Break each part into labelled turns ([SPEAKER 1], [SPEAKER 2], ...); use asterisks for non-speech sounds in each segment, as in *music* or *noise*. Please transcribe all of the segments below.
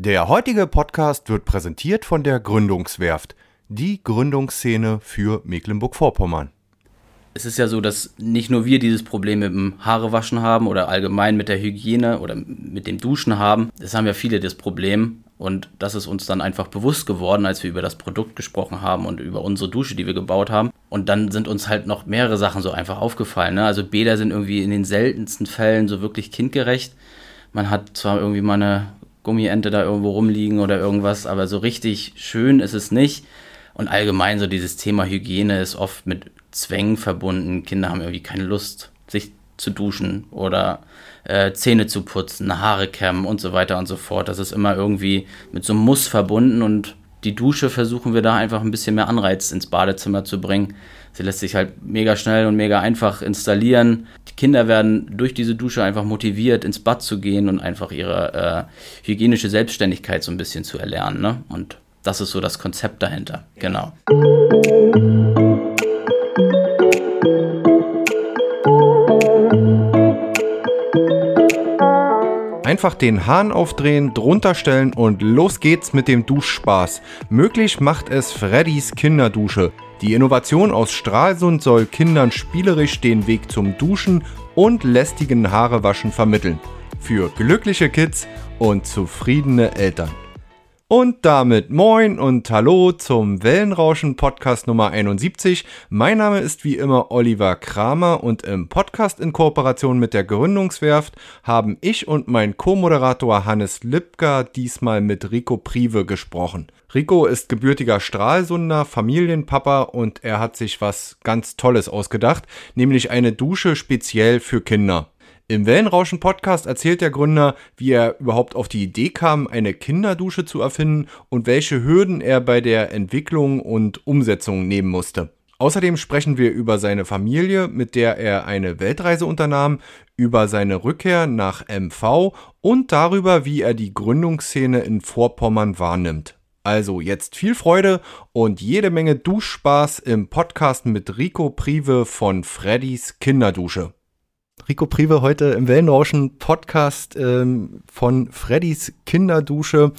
[SPEAKER 1] Der heutige Podcast wird präsentiert von der Gründungswerft, die Gründungsszene für Mecklenburg-Vorpommern.
[SPEAKER 2] Es ist ja so, dass nicht nur wir dieses Problem mit dem Haarewaschen haben oder allgemein mit der Hygiene oder mit dem Duschen haben. Das haben ja viele das Problem. Und das ist uns dann einfach bewusst geworden, als wir über das Produkt gesprochen haben und über unsere Dusche, die wir gebaut haben. Und dann sind uns halt noch mehrere Sachen so einfach aufgefallen. Ne? Also Bäder sind irgendwie in den seltensten Fällen so wirklich kindgerecht. Man hat zwar irgendwie mal eine Gummiente da irgendwo rumliegen oder irgendwas, aber so richtig schön ist es nicht. Und allgemein so dieses Thema Hygiene ist oft mit Zwängen verbunden. Kinder haben irgendwie keine Lust, sich zu duschen oder äh, Zähne zu putzen, Haare kämmen und so weiter und so fort. Das ist immer irgendwie mit so einem Muss verbunden und die Dusche versuchen wir da einfach ein bisschen mehr Anreiz ins Badezimmer zu bringen. Sie lässt sich halt mega schnell und mega einfach installieren. Die Kinder werden durch diese Dusche einfach motiviert, ins Bad zu gehen und einfach ihre äh, hygienische Selbstständigkeit so ein bisschen zu erlernen. Ne? Und das ist so das Konzept dahinter. Genau.
[SPEAKER 1] Einfach den Hahn aufdrehen, drunter stellen und los geht's mit dem Duschspaß. Möglich macht es Freddys Kinderdusche. Die Innovation aus Stralsund soll Kindern spielerisch den Weg zum Duschen und lästigen Haarewaschen vermitteln. Für glückliche Kids und zufriedene Eltern. Und damit moin und hallo zum Wellenrauschen Podcast Nummer 71. Mein Name ist wie immer Oliver Kramer und im Podcast in Kooperation mit der Gründungswerft haben ich und mein Co-Moderator Hannes Lipka diesmal mit Rico Prive gesprochen. Rico ist gebürtiger Stralsunder, Familienpapa und er hat sich was ganz Tolles ausgedacht, nämlich eine Dusche speziell für Kinder. Im Wellenrauschen Podcast erzählt der Gründer, wie er überhaupt auf die Idee kam, eine Kinderdusche zu erfinden und welche Hürden er bei der Entwicklung und Umsetzung nehmen musste. Außerdem sprechen wir über seine Familie, mit der er eine Weltreise unternahm, über seine Rückkehr nach MV und darüber, wie er die Gründungsszene in Vorpommern wahrnimmt. Also jetzt viel Freude und jede Menge Duschspaß im Podcast mit Rico Prive von Freddys Kinderdusche. Rico Prive heute im Wellenrauschen Podcast ähm, von Freddys Kinderdusche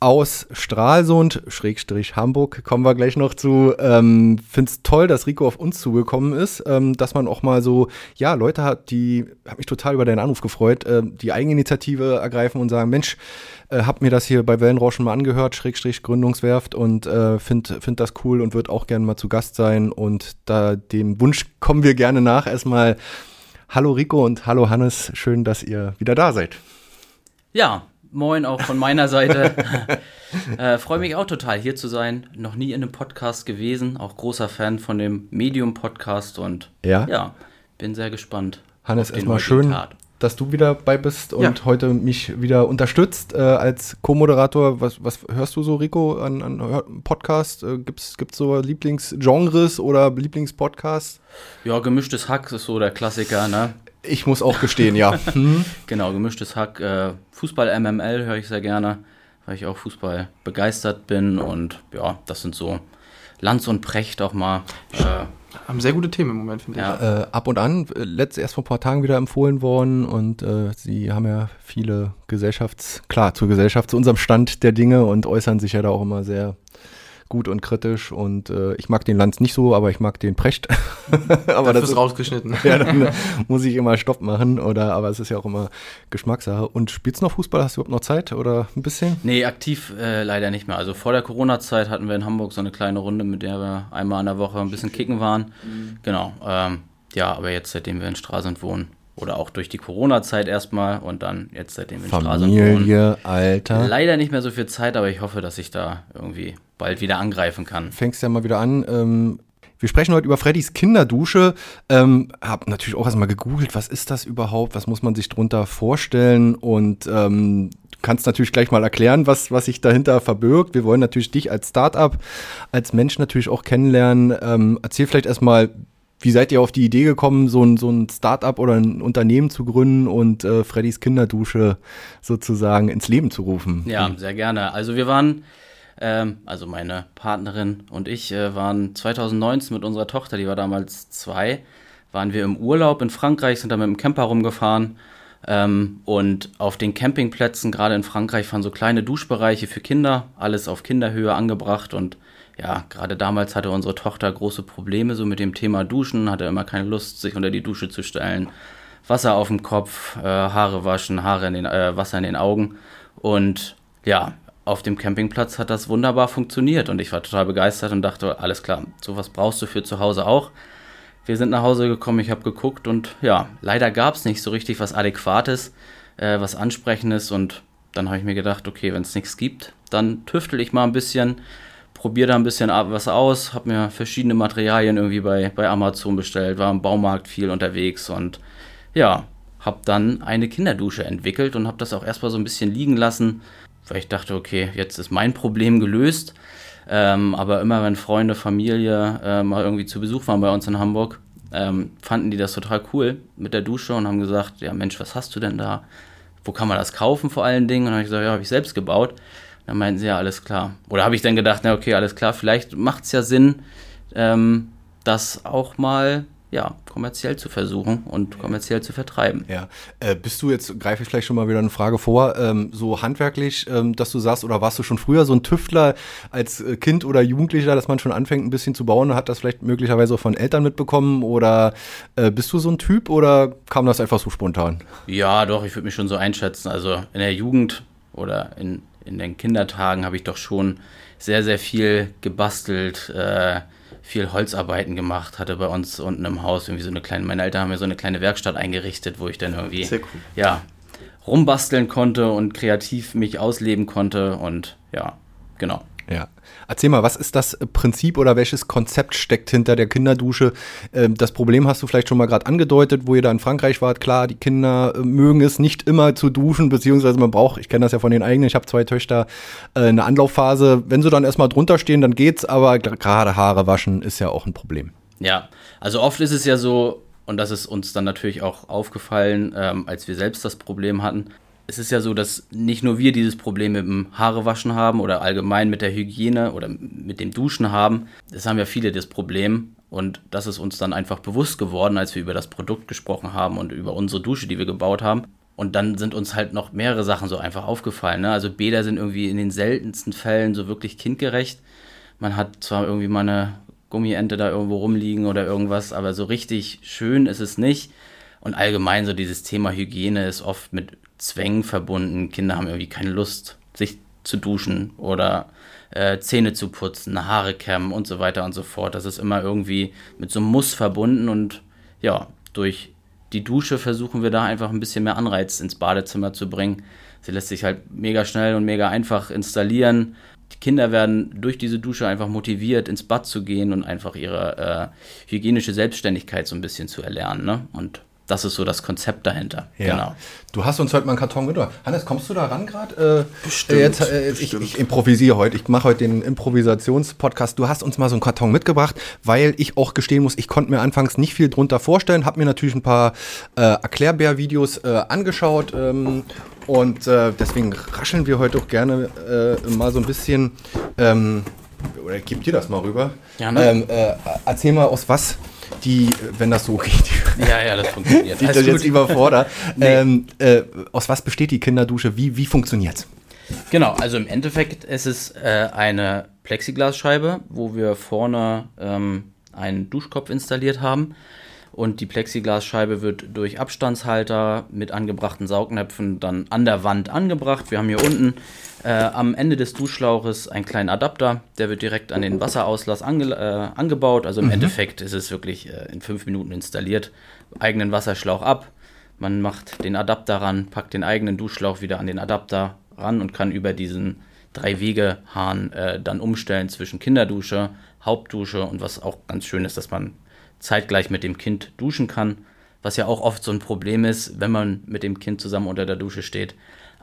[SPEAKER 1] aus Stralsund, Schrägstrich Hamburg, kommen wir gleich noch zu. Ähm, Finde es toll, dass Rico auf uns zugekommen ist, ähm, dass man auch mal so, ja, Leute hat, die, habe mich total über deinen Anruf gefreut, äh, die Eigeninitiative ergreifen und sagen, Mensch, äh, hab mir das hier bei Wellenrauschen mal angehört, Schrägstrich Gründungswerft und äh, finde find das cool und würde auch gerne mal zu Gast sein und da dem Wunsch kommen wir gerne nach. Erstmal Hallo Rico und hallo Hannes, schön, dass ihr wieder da seid.
[SPEAKER 2] Ja, moin auch von meiner Seite. *laughs* äh, Freue mich auch total hier zu sein. Noch nie in einem Podcast gewesen, auch großer Fan von dem Medium-Podcast und
[SPEAKER 1] ja,
[SPEAKER 2] ja bin sehr gespannt.
[SPEAKER 1] Hannes, erstmal schön, Tat dass du wieder bei bist und ja. heute mich wieder unterstützt äh, als Co-Moderator. Was, was hörst du so, Rico, an, an Podcast? Äh, Gibt es so Lieblingsgenres oder Lieblingspodcasts?
[SPEAKER 2] Ja, gemischtes Hack ist so der Klassiker, ne?
[SPEAKER 1] Ich muss auch gestehen, ja. *laughs* Hm.
[SPEAKER 2] Genau, gemischtes Hack. Äh, Fußball MML höre ich sehr gerne, weil ich auch Fußball begeistert bin und ja, das sind so Lanz und Precht auch mal. Äh,
[SPEAKER 3] haben sehr gute Themen im Moment, finde
[SPEAKER 1] ja. ich. Äh, ab und an, äh, letzt erst vor ein paar Tagen wieder empfohlen worden und äh, sie haben ja viele Gesellschafts-, klar, zur Gesellschaft, zu unserem Stand der Dinge und äußern sich ja da auch immer sehr gut und kritisch und äh, ich mag den Lanz nicht so, aber ich mag den Precht. *laughs*
[SPEAKER 3] aber das ist rausgeschnitten. *laughs*
[SPEAKER 1] ja, dann *laughs* muss ich immer Stopp machen oder aber es ist ja auch immer Geschmackssache. Und spielst du noch Fußball? Hast du überhaupt noch Zeit oder ein bisschen?
[SPEAKER 2] Nee, aktiv äh, leider nicht mehr. Also vor der Corona-Zeit hatten wir in Hamburg so eine kleine Runde, mit der wir einmal in der Woche ein bisschen kicken waren. Mhm. Genau. Ähm, ja, aber jetzt, seitdem wir in Stralsund wohnen, oder auch durch die Corona-Zeit erstmal und dann jetzt seitdem in
[SPEAKER 1] Familie, Alter.
[SPEAKER 2] Leider nicht mehr so viel Zeit, aber ich hoffe, dass ich da irgendwie bald wieder angreifen kann.
[SPEAKER 1] Fängst ja mal wieder an. Ähm, wir sprechen heute über Freddys Kinderdusche. Ähm, hab natürlich auch erstmal gegoogelt, was ist das überhaupt? Was muss man sich drunter vorstellen? Und ähm, du kannst natürlich gleich mal erklären, was, was sich dahinter verbirgt. Wir wollen natürlich dich als Startup, als Mensch natürlich auch kennenlernen. Ähm, erzähl vielleicht erstmal, wie seid ihr auf die Idee gekommen, so ein, so ein Start-up oder ein Unternehmen zu gründen und äh, Freddys Kinderdusche sozusagen ins Leben zu rufen?
[SPEAKER 2] Ja, sehr gerne. Also wir waren ähm, also meine Partnerin und ich äh, waren 2019 mit unserer Tochter, die war damals zwei, waren wir im Urlaub in Frankreich, sind da mit dem Camper rumgefahren Ähm, und auf den Campingplätzen, gerade in Frankreich, waren so kleine Duschbereiche für Kinder, alles auf Kinderhöhe angebracht. Und ja, gerade damals hatte unsere Tochter große Probleme so mit dem Thema Duschen, hatte immer keine Lust, sich unter die Dusche zu stellen. Wasser auf dem Kopf, äh, Haare waschen, Haare in den, äh, Wasser in den Augen. Und ja, auf dem Campingplatz hat das wunderbar funktioniert und ich war total begeistert und dachte, alles klar, sowas brauchst du für zu Hause auch. Wir sind nach Hause gekommen, ich habe geguckt und ja, leider gab es nicht so richtig was Adäquates, äh, was Ansprechendes und dann habe ich mir gedacht, okay, wenn es nichts gibt, dann tüftel ich mal ein bisschen, probiere da ein bisschen was aus, habe mir verschiedene Materialien irgendwie bei, bei Amazon bestellt, war im Baumarkt viel unterwegs und ja, habe dann eine Kinderdusche entwickelt und habe das auch erstmal so ein bisschen liegen lassen, weil ich dachte, okay, jetzt ist mein Problem gelöst. Ähm, aber immer wenn Freunde, Familie äh, mal irgendwie zu Besuch waren bei uns in Hamburg, ähm, fanden die das total cool mit der Dusche und haben gesagt, ja Mensch, was hast du denn da? Wo kann man das kaufen vor allen Dingen? Und dann habe ich gesagt, ja, habe ich selbst gebaut. Dann meinten sie, ja, alles klar. Oder habe ich dann gedacht, na okay, alles klar, vielleicht macht es ja Sinn, ähm, das auch mal ja, kommerziell zu versuchen und kommerziell zu vertreiben.
[SPEAKER 1] Ja. Äh, bist du jetzt, greife ich vielleicht schon mal wieder eine Frage vor, ähm, so handwerklich, ähm, dass du sagst, oder warst du schon früher so ein Tüftler als äh, Kind oder Jugendlicher, dass man schon anfängt, ein bisschen zu bauen, hat das vielleicht möglicherweise auch von Eltern mitbekommen oder äh, bist du so ein Typ oder kam das einfach so spontan?
[SPEAKER 2] Ja, doch, ich würde mich schon so einschätzen. Also in der Jugend oder in, in den Kindertagen habe ich doch schon sehr, sehr viel gebastelt, äh, viel Holzarbeiten gemacht, hatte bei uns unten im Haus irgendwie so eine kleine, meine Eltern haben mir so eine kleine Werkstatt eingerichtet, wo ich dann irgendwie cool. ja, rumbasteln konnte und kreativ mich ausleben konnte und ja, genau.
[SPEAKER 1] Ja. Erzähl mal, was ist das Prinzip oder welches Konzept steckt hinter der Kinderdusche? Ähm, das Problem hast du vielleicht schon mal gerade angedeutet, wo ihr da in Frankreich wart. Klar, die Kinder äh, mögen es nicht immer zu duschen, beziehungsweise man braucht, ich kenne das ja von den eigenen, ich habe zwei Töchter, äh, eine Anlaufphase. Wenn sie dann erstmal drunter stehen, dann geht's, aber gerade Haare waschen ist ja auch ein Problem.
[SPEAKER 2] Ja, also oft ist es ja so, und das ist uns dann natürlich auch aufgefallen, ähm, als wir selbst das Problem hatten, es ist ja so, dass nicht nur wir dieses Problem mit dem Haarewaschen haben oder allgemein mit der Hygiene oder mit dem Duschen haben. Das haben ja viele das Problem. Und das ist uns dann einfach bewusst geworden, als wir über das Produkt gesprochen haben und über unsere Dusche, die wir gebaut haben. Und dann sind uns halt noch mehrere Sachen so einfach aufgefallen. Ne? Also Bäder sind irgendwie in den seltensten Fällen so wirklich kindgerecht. Man hat zwar irgendwie mal eine Gummiente da irgendwo rumliegen oder irgendwas, aber so richtig schön ist es nicht. Und allgemein so dieses Thema Hygiene ist oft mit Zwängen verbunden. Kinder haben irgendwie keine Lust, sich zu duschen oder äh, Zähne zu putzen, Haare kämmen und so weiter und so fort. Das ist immer irgendwie mit so einem Muss verbunden und ja, durch die Dusche versuchen wir da einfach ein bisschen mehr Anreiz ins Badezimmer zu bringen. Sie lässt sich halt mega schnell und mega einfach installieren. Die Kinder werden durch diese Dusche einfach motiviert, ins Bad zu gehen und einfach ihre äh, hygienische Selbstständigkeit so ein bisschen zu erlernen. Ne? Und das ist so das Konzept dahinter.
[SPEAKER 1] Ja. Genau. Du hast uns heute mal einen Karton mitgebracht. Hannes, kommst du da ran gerade? Äh, bestimmt, jetzt, äh, bestimmt. Ich, ich, improvisiere heute. Ich mache heute den Improvisationspodcast. Du hast uns mal so einen Karton mitgebracht, weil ich auch gestehen muss, ich konnte mir anfangs nicht viel drunter vorstellen. Habe mir natürlich ein paar äh, Erklärbär-Videos äh, angeschaut. Ähm, und äh, deswegen rascheln wir heute auch gerne äh, mal so ein bisschen. Ähm, oder gib dir das mal rüber. Ja, ne? ähm, erzähl mal, aus was die, wenn das so *laughs* geht,
[SPEAKER 2] ja, ja, das funktioniert.
[SPEAKER 1] die das jetzt überfordert. nee. ähm, äh, aus was besteht die Kinderdusche? Wie, wie funktioniert
[SPEAKER 2] Genau, also im Endeffekt ist es äh, eine Plexiglasscheibe, wo wir vorne ähm, einen Duschkopf installiert haben. Und die Plexiglasscheibe wird durch Abstandshalter mit angebrachten Saugnäpfen dann an der Wand angebracht. Wir haben hier unten äh, am Ende des Duschschlauches einen kleinen Adapter, der wird direkt an den Wasserauslass ange äh, angebaut. Also im mhm. Endeffekt ist es wirklich äh, in fünf Minuten installiert. Eigenen Wasserschlauch ab. Man macht den Adapter ran, packt den eigenen Duschschlauch wieder an den Adapter ran und kann über diesen Drei-Wege-Hahn äh, dann umstellen zwischen Kinderdusche, Hauptdusche und was auch ganz schön ist, dass man zeitgleich mit dem Kind duschen kann. Was ja auch oft so ein Problem ist, wenn man mit dem Kind zusammen unter der Dusche steht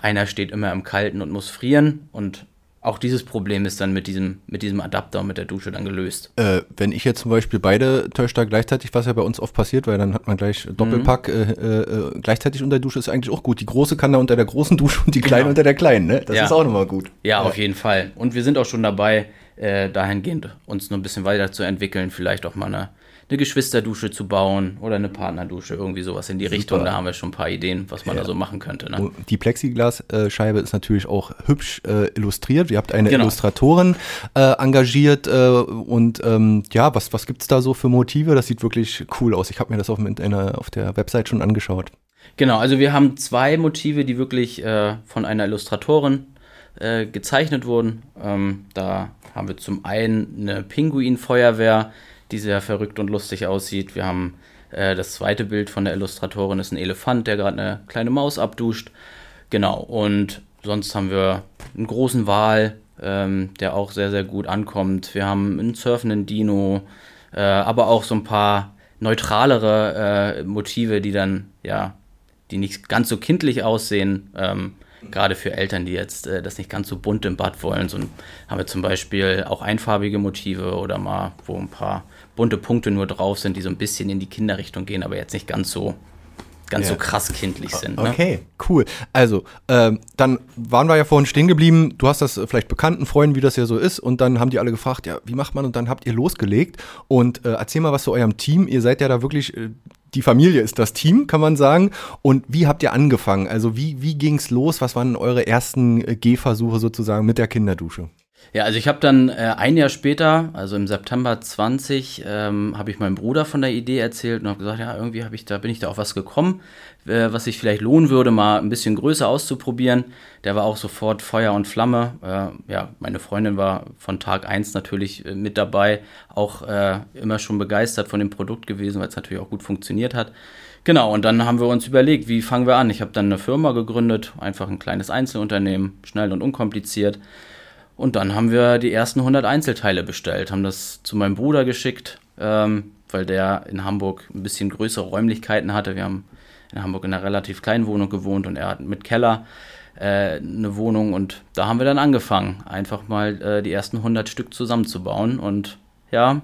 [SPEAKER 2] einer steht immer im Kalten und muss frieren und auch dieses Problem ist dann mit diesem, mit diesem Adapter und mit der Dusche dann gelöst.
[SPEAKER 1] Äh, wenn ich jetzt zum Beispiel beide Töchter gleichzeitig, was ja bei uns oft passiert, weil dann hat man gleich Doppelpack, mhm. äh, äh, gleichzeitig unter der Dusche ist eigentlich auch gut. Die große kann da unter der großen Dusche und die kleine genau. unter der kleinen, ne? Das ja. ist auch nochmal gut.
[SPEAKER 2] Ja, ja, auf jeden Fall. Und wir sind auch schon dabei, äh, dahingehend uns noch ein bisschen weiterzuentwickeln, vielleicht auch mal eine eine Geschwisterdusche zu bauen oder eine Partnerdusche, irgendwie sowas in die Super. Richtung. Da haben wir schon ein paar Ideen, was man ja. da so machen könnte. Ne?
[SPEAKER 1] Die Plexiglasscheibe ist natürlich auch hübsch äh, illustriert. Ihr habt eine genau. Illustratorin äh, engagiert äh, und ähm, ja, was, was gibt es da so für Motive? Das sieht wirklich cool aus. Ich habe mir das auf, einer, auf der Website schon angeschaut.
[SPEAKER 2] Genau, also wir haben zwei Motive, die wirklich äh, von einer Illustratorin äh, gezeichnet wurden. Ähm, da haben wir zum einen eine Pinguinfeuerwehr, die sehr verrückt und lustig aussieht. Wir haben äh, das zweite Bild von der Illustratorin ist ein Elefant, der gerade eine kleine Maus abduscht. Genau, und sonst haben wir einen großen Wal, ähm, der auch sehr, sehr gut ankommt. Wir haben einen surfenden Dino, äh, aber auch so ein paar neutralere äh, Motive, die dann, ja, die nicht ganz so kindlich aussehen. Ähm, gerade für Eltern, die jetzt äh, das nicht ganz so bunt im Bad wollen. So haben wir zum Beispiel auch einfarbige Motive oder mal, wo ein paar bunte Punkte nur drauf sind, die so ein bisschen in die Kinderrichtung gehen, aber jetzt nicht ganz so ganz ja. so krass kindlich sind.
[SPEAKER 1] Ne? Okay, cool. Also, ähm, dann waren wir ja vorhin stehen geblieben. Du hast das vielleicht bekannten Freunden, wie das ja so ist. Und dann haben die alle gefragt, ja, wie macht man? Und dann habt ihr losgelegt. Und äh, erzähl mal was zu eurem Team. Ihr seid ja da wirklich, äh, die Familie ist das Team, kann man sagen. Und wie habt ihr angefangen? Also, wie, wie ging es los? Was waren eure ersten äh, Gehversuche sozusagen mit der Kinderdusche?
[SPEAKER 2] Ja, also ich habe dann äh, ein Jahr später, also im September 20, ähm, habe ich meinem Bruder von der Idee erzählt und habe gesagt, ja, irgendwie ich da bin ich da auf was gekommen, äh, was sich vielleicht lohnen würde, mal ein bisschen größer auszuprobieren. Der war auch sofort Feuer und Flamme. Äh, ja, meine Freundin war von Tag 1 natürlich äh, mit dabei, auch äh, immer schon begeistert von dem Produkt gewesen, weil es natürlich auch gut funktioniert hat. Genau, und dann haben wir uns überlegt, wie fangen wir an? Ich habe dann eine Firma gegründet, einfach ein kleines Einzelunternehmen, schnell und unkompliziert. Und dann haben wir die ersten 100 Einzelteile bestellt, haben das zu meinem Bruder geschickt, ähm, weil der in Hamburg ein bisschen größere Räumlichkeiten hatte. Wir haben in Hamburg in einer relativ kleinen Wohnung gewohnt und er hat mit Keller äh, eine Wohnung. Und da haben wir dann angefangen, einfach mal äh, die ersten 100 Stück zusammenzubauen. Und ja,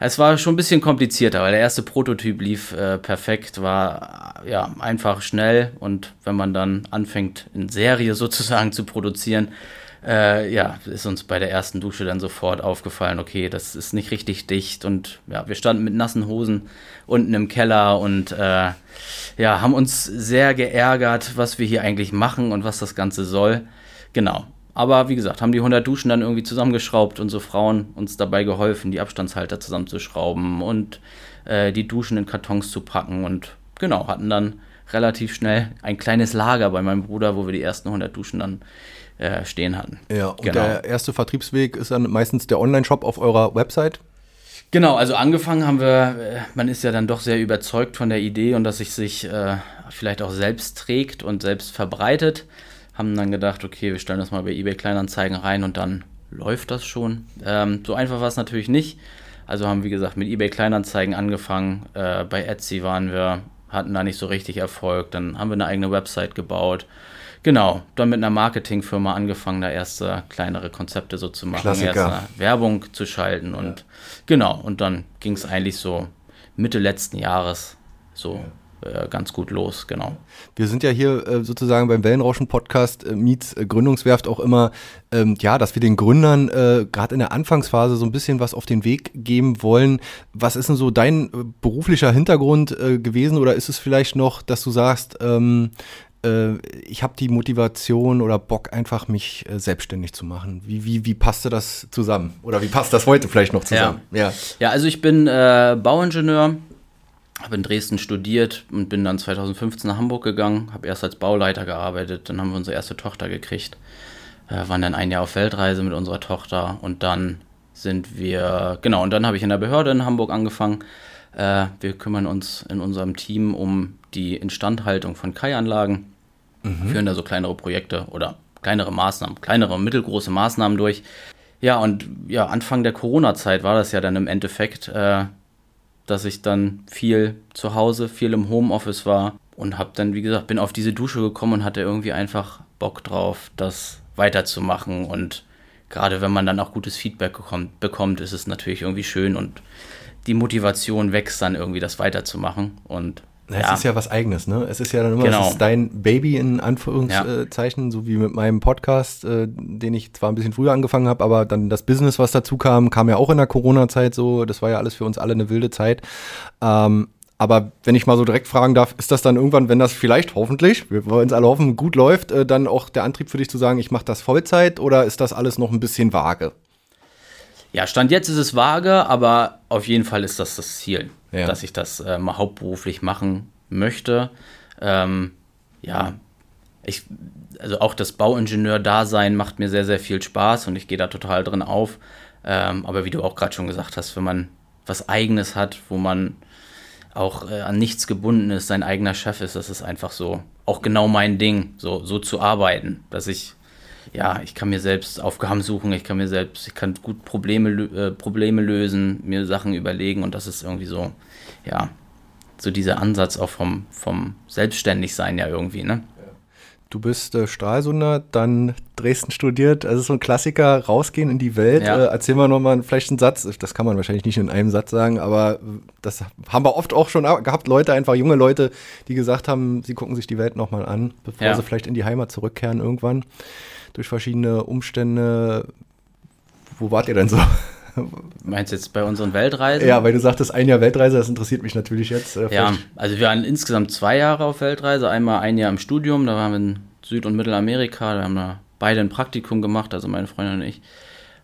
[SPEAKER 2] es war schon ein bisschen komplizierter, weil der erste Prototyp lief äh, perfekt, war ja einfach schnell. Und wenn man dann anfängt in Serie sozusagen zu produzieren, äh, ja, ist uns bei der ersten Dusche dann sofort aufgefallen, okay, das ist nicht richtig dicht und ja, wir standen mit nassen Hosen unten im Keller und äh, ja, haben uns sehr geärgert, was wir hier eigentlich machen und was das Ganze soll. Genau. Aber wie gesagt, haben die 100 Duschen dann irgendwie zusammengeschraubt und so Frauen uns dabei geholfen, die Abstandshalter zusammenzuschrauben und äh, die Duschen in Kartons zu packen und genau, hatten dann relativ schnell ein kleines Lager bei meinem Bruder, wo wir die ersten 100 Duschen dann äh, stehen hatten.
[SPEAKER 1] Ja, und genau. der erste Vertriebsweg ist dann meistens der Online-Shop auf eurer Website?
[SPEAKER 2] Genau, also angefangen haben wir, äh, man ist ja dann doch sehr überzeugt von der Idee und dass sich sich äh, vielleicht auch selbst trägt und selbst verbreitet. Haben dann gedacht, okay, wir stellen das mal bei eBay Kleinanzeigen rein und dann läuft das schon. Ähm, so einfach war es natürlich nicht. Also haben, wie gesagt, mit eBay Kleinanzeigen angefangen. Äh, bei Etsy waren wir, hatten da nicht so richtig Erfolg. Dann haben wir eine eigene Website gebaut. Genau, dann mit einer Marketingfirma angefangen, da erste kleinere Konzepte so zu machen, Klassiker. erste Werbung zu schalten und ja. genau, und dann ging es eigentlich so Mitte letzten Jahres so äh, ganz gut los, genau.
[SPEAKER 1] Wir sind ja hier äh, sozusagen beim Wellenrauschen-Podcast äh, Meets äh, Gründungswerft auch immer, ähm, ja, dass wir den Gründern äh, gerade in der Anfangsphase so ein bisschen was auf den Weg geben wollen. Was ist denn so dein äh, beruflicher Hintergrund gewesen oder ist es vielleicht noch, dass du sagst, ähm, äh, ich habe die Motivation oder Bock, einfach mich äh, selbstständig zu machen. Wie, wie, wie passte das zusammen? Oder wie passt das heute vielleicht noch zusammen?
[SPEAKER 2] Ja, ja. ja also ich bin äh, Bauingenieur, habe in Dresden studiert und bin dann 2015 nach Hamburg gegangen, habe erst als Bauleiter gearbeitet, dann haben wir unsere erste Tochter gekriegt, äh, waren dann ein Jahr auf Weltreise mit unserer Tochter und dann sind wir, genau, und dann habe ich in der Behörde in Hamburg angefangen. Äh, wir kümmern uns in unserem Team um die Instandhaltung von Kai-Anlagen mhm. führen da so kleinere Projekte oder kleinere Maßnahmen, kleinere, mittelgroße Maßnahmen durch. Ja, und ja, Anfang der Corona-Zeit war das ja dann im Endeffekt, äh, dass ich dann viel zu Hause, viel im Homeoffice war und habe dann, wie gesagt, bin auf diese Dusche gekommen und hatte irgendwie einfach Bock drauf, das weiterzumachen. Und gerade wenn man dann auch gutes Feedback bekommt, bekommt, ist es natürlich irgendwie schön und die Motivation wächst dann irgendwie, das weiterzumachen. Und
[SPEAKER 1] es ja. ist ja was Eigenes, ne? Es ist ja dann immer genau. es ist dein Baby in Anführungszeichen, ja. so wie mit meinem Podcast, äh, den ich zwar ein bisschen früher angefangen habe, aber dann das Business, was dazu kam, kam ja auch in der Corona-Zeit so. Das war ja alles für uns alle eine wilde Zeit. Ähm, aber wenn ich mal so direkt fragen darf, ist das dann irgendwann, wenn das vielleicht hoffentlich, wir wollen es alle hoffen, gut läuft, äh, dann auch der Antrieb für dich zu sagen, ich mache das Vollzeit oder ist das alles noch ein bisschen vage?
[SPEAKER 2] Ja, Stand jetzt ist es vage, aber auf jeden Fall ist das das Ziel, ja. dass ich das äh, mal hauptberuflich machen möchte. Ähm, ja, ich, also auch das Bauingenieur-Dasein macht mir sehr, sehr viel Spaß und ich gehe da total drin auf. Ähm, aber wie du auch gerade schon gesagt hast, wenn man was Eigenes hat, wo man auch äh, an nichts gebunden ist, sein eigener Chef ist, das ist einfach so auch genau mein Ding, so, so zu arbeiten, dass ich ja, ich kann mir selbst Aufgaben suchen, ich kann mir selbst, ich kann gut Probleme, äh, Probleme lösen, mir Sachen überlegen und das ist irgendwie so, ja, so dieser Ansatz auch vom, vom Selbstständigsein ja irgendwie, ne?
[SPEAKER 1] Du bist äh, Stralsunder, dann Dresden studiert, also so ein Klassiker, rausgehen in die Welt. Ja. Äh, erzähl mal nochmal vielleicht einen Satz, das kann man wahrscheinlich nicht in einem Satz sagen, aber das haben wir oft auch schon gehabt, Leute, einfach junge Leute, die gesagt haben, sie gucken sich die Welt nochmal an, bevor ja. sie vielleicht in die Heimat zurückkehren irgendwann durch verschiedene Umstände. Wo wart ihr denn so?
[SPEAKER 2] Meinst du jetzt bei unseren Weltreisen?
[SPEAKER 1] Ja, weil du sagtest, ein Jahr Weltreise, das interessiert mich natürlich jetzt.
[SPEAKER 2] Äh, ja, also wir waren insgesamt zwei Jahre auf Weltreise. Einmal ein Jahr im Studium, da waren wir in Süd- und Mittelamerika, da haben wir beide ein Praktikum gemacht, also meine Freundin und ich.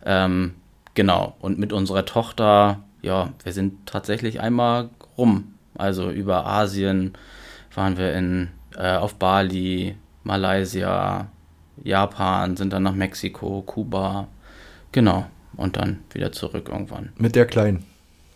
[SPEAKER 2] Ähm, genau, und mit unserer Tochter, ja, wir sind tatsächlich einmal rum. Also über Asien waren wir in, äh, auf Bali, Malaysia, Japan, sind dann nach Mexiko, Kuba. Genau. Und dann wieder zurück irgendwann.
[SPEAKER 1] Mit der Kleinen.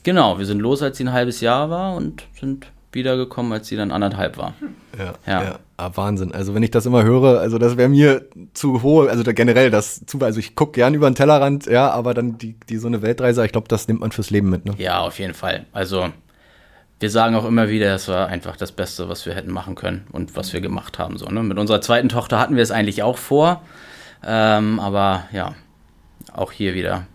[SPEAKER 2] Genau, wir sind los, als sie ein halbes Jahr war und sind wiedergekommen, als sie dann anderthalb war.
[SPEAKER 1] Ja, ja. ja. Ah, Wahnsinn. Also wenn ich das immer höre, also das wäre mir zu hoch, also da generell das zu, also ich gucke gern über den Tellerrand, ja, aber dann die, die so eine Weltreise, ich glaube, das nimmt man fürs Leben mit, ne?
[SPEAKER 2] Ja, auf jeden Fall. Also wir sagen auch immer wieder, es war einfach das Beste, was wir hätten machen können und was wir gemacht haben. So, ne? Mit unserer zweiten Tochter hatten wir es eigentlich auch vor, ähm, aber ja, auch hier wieder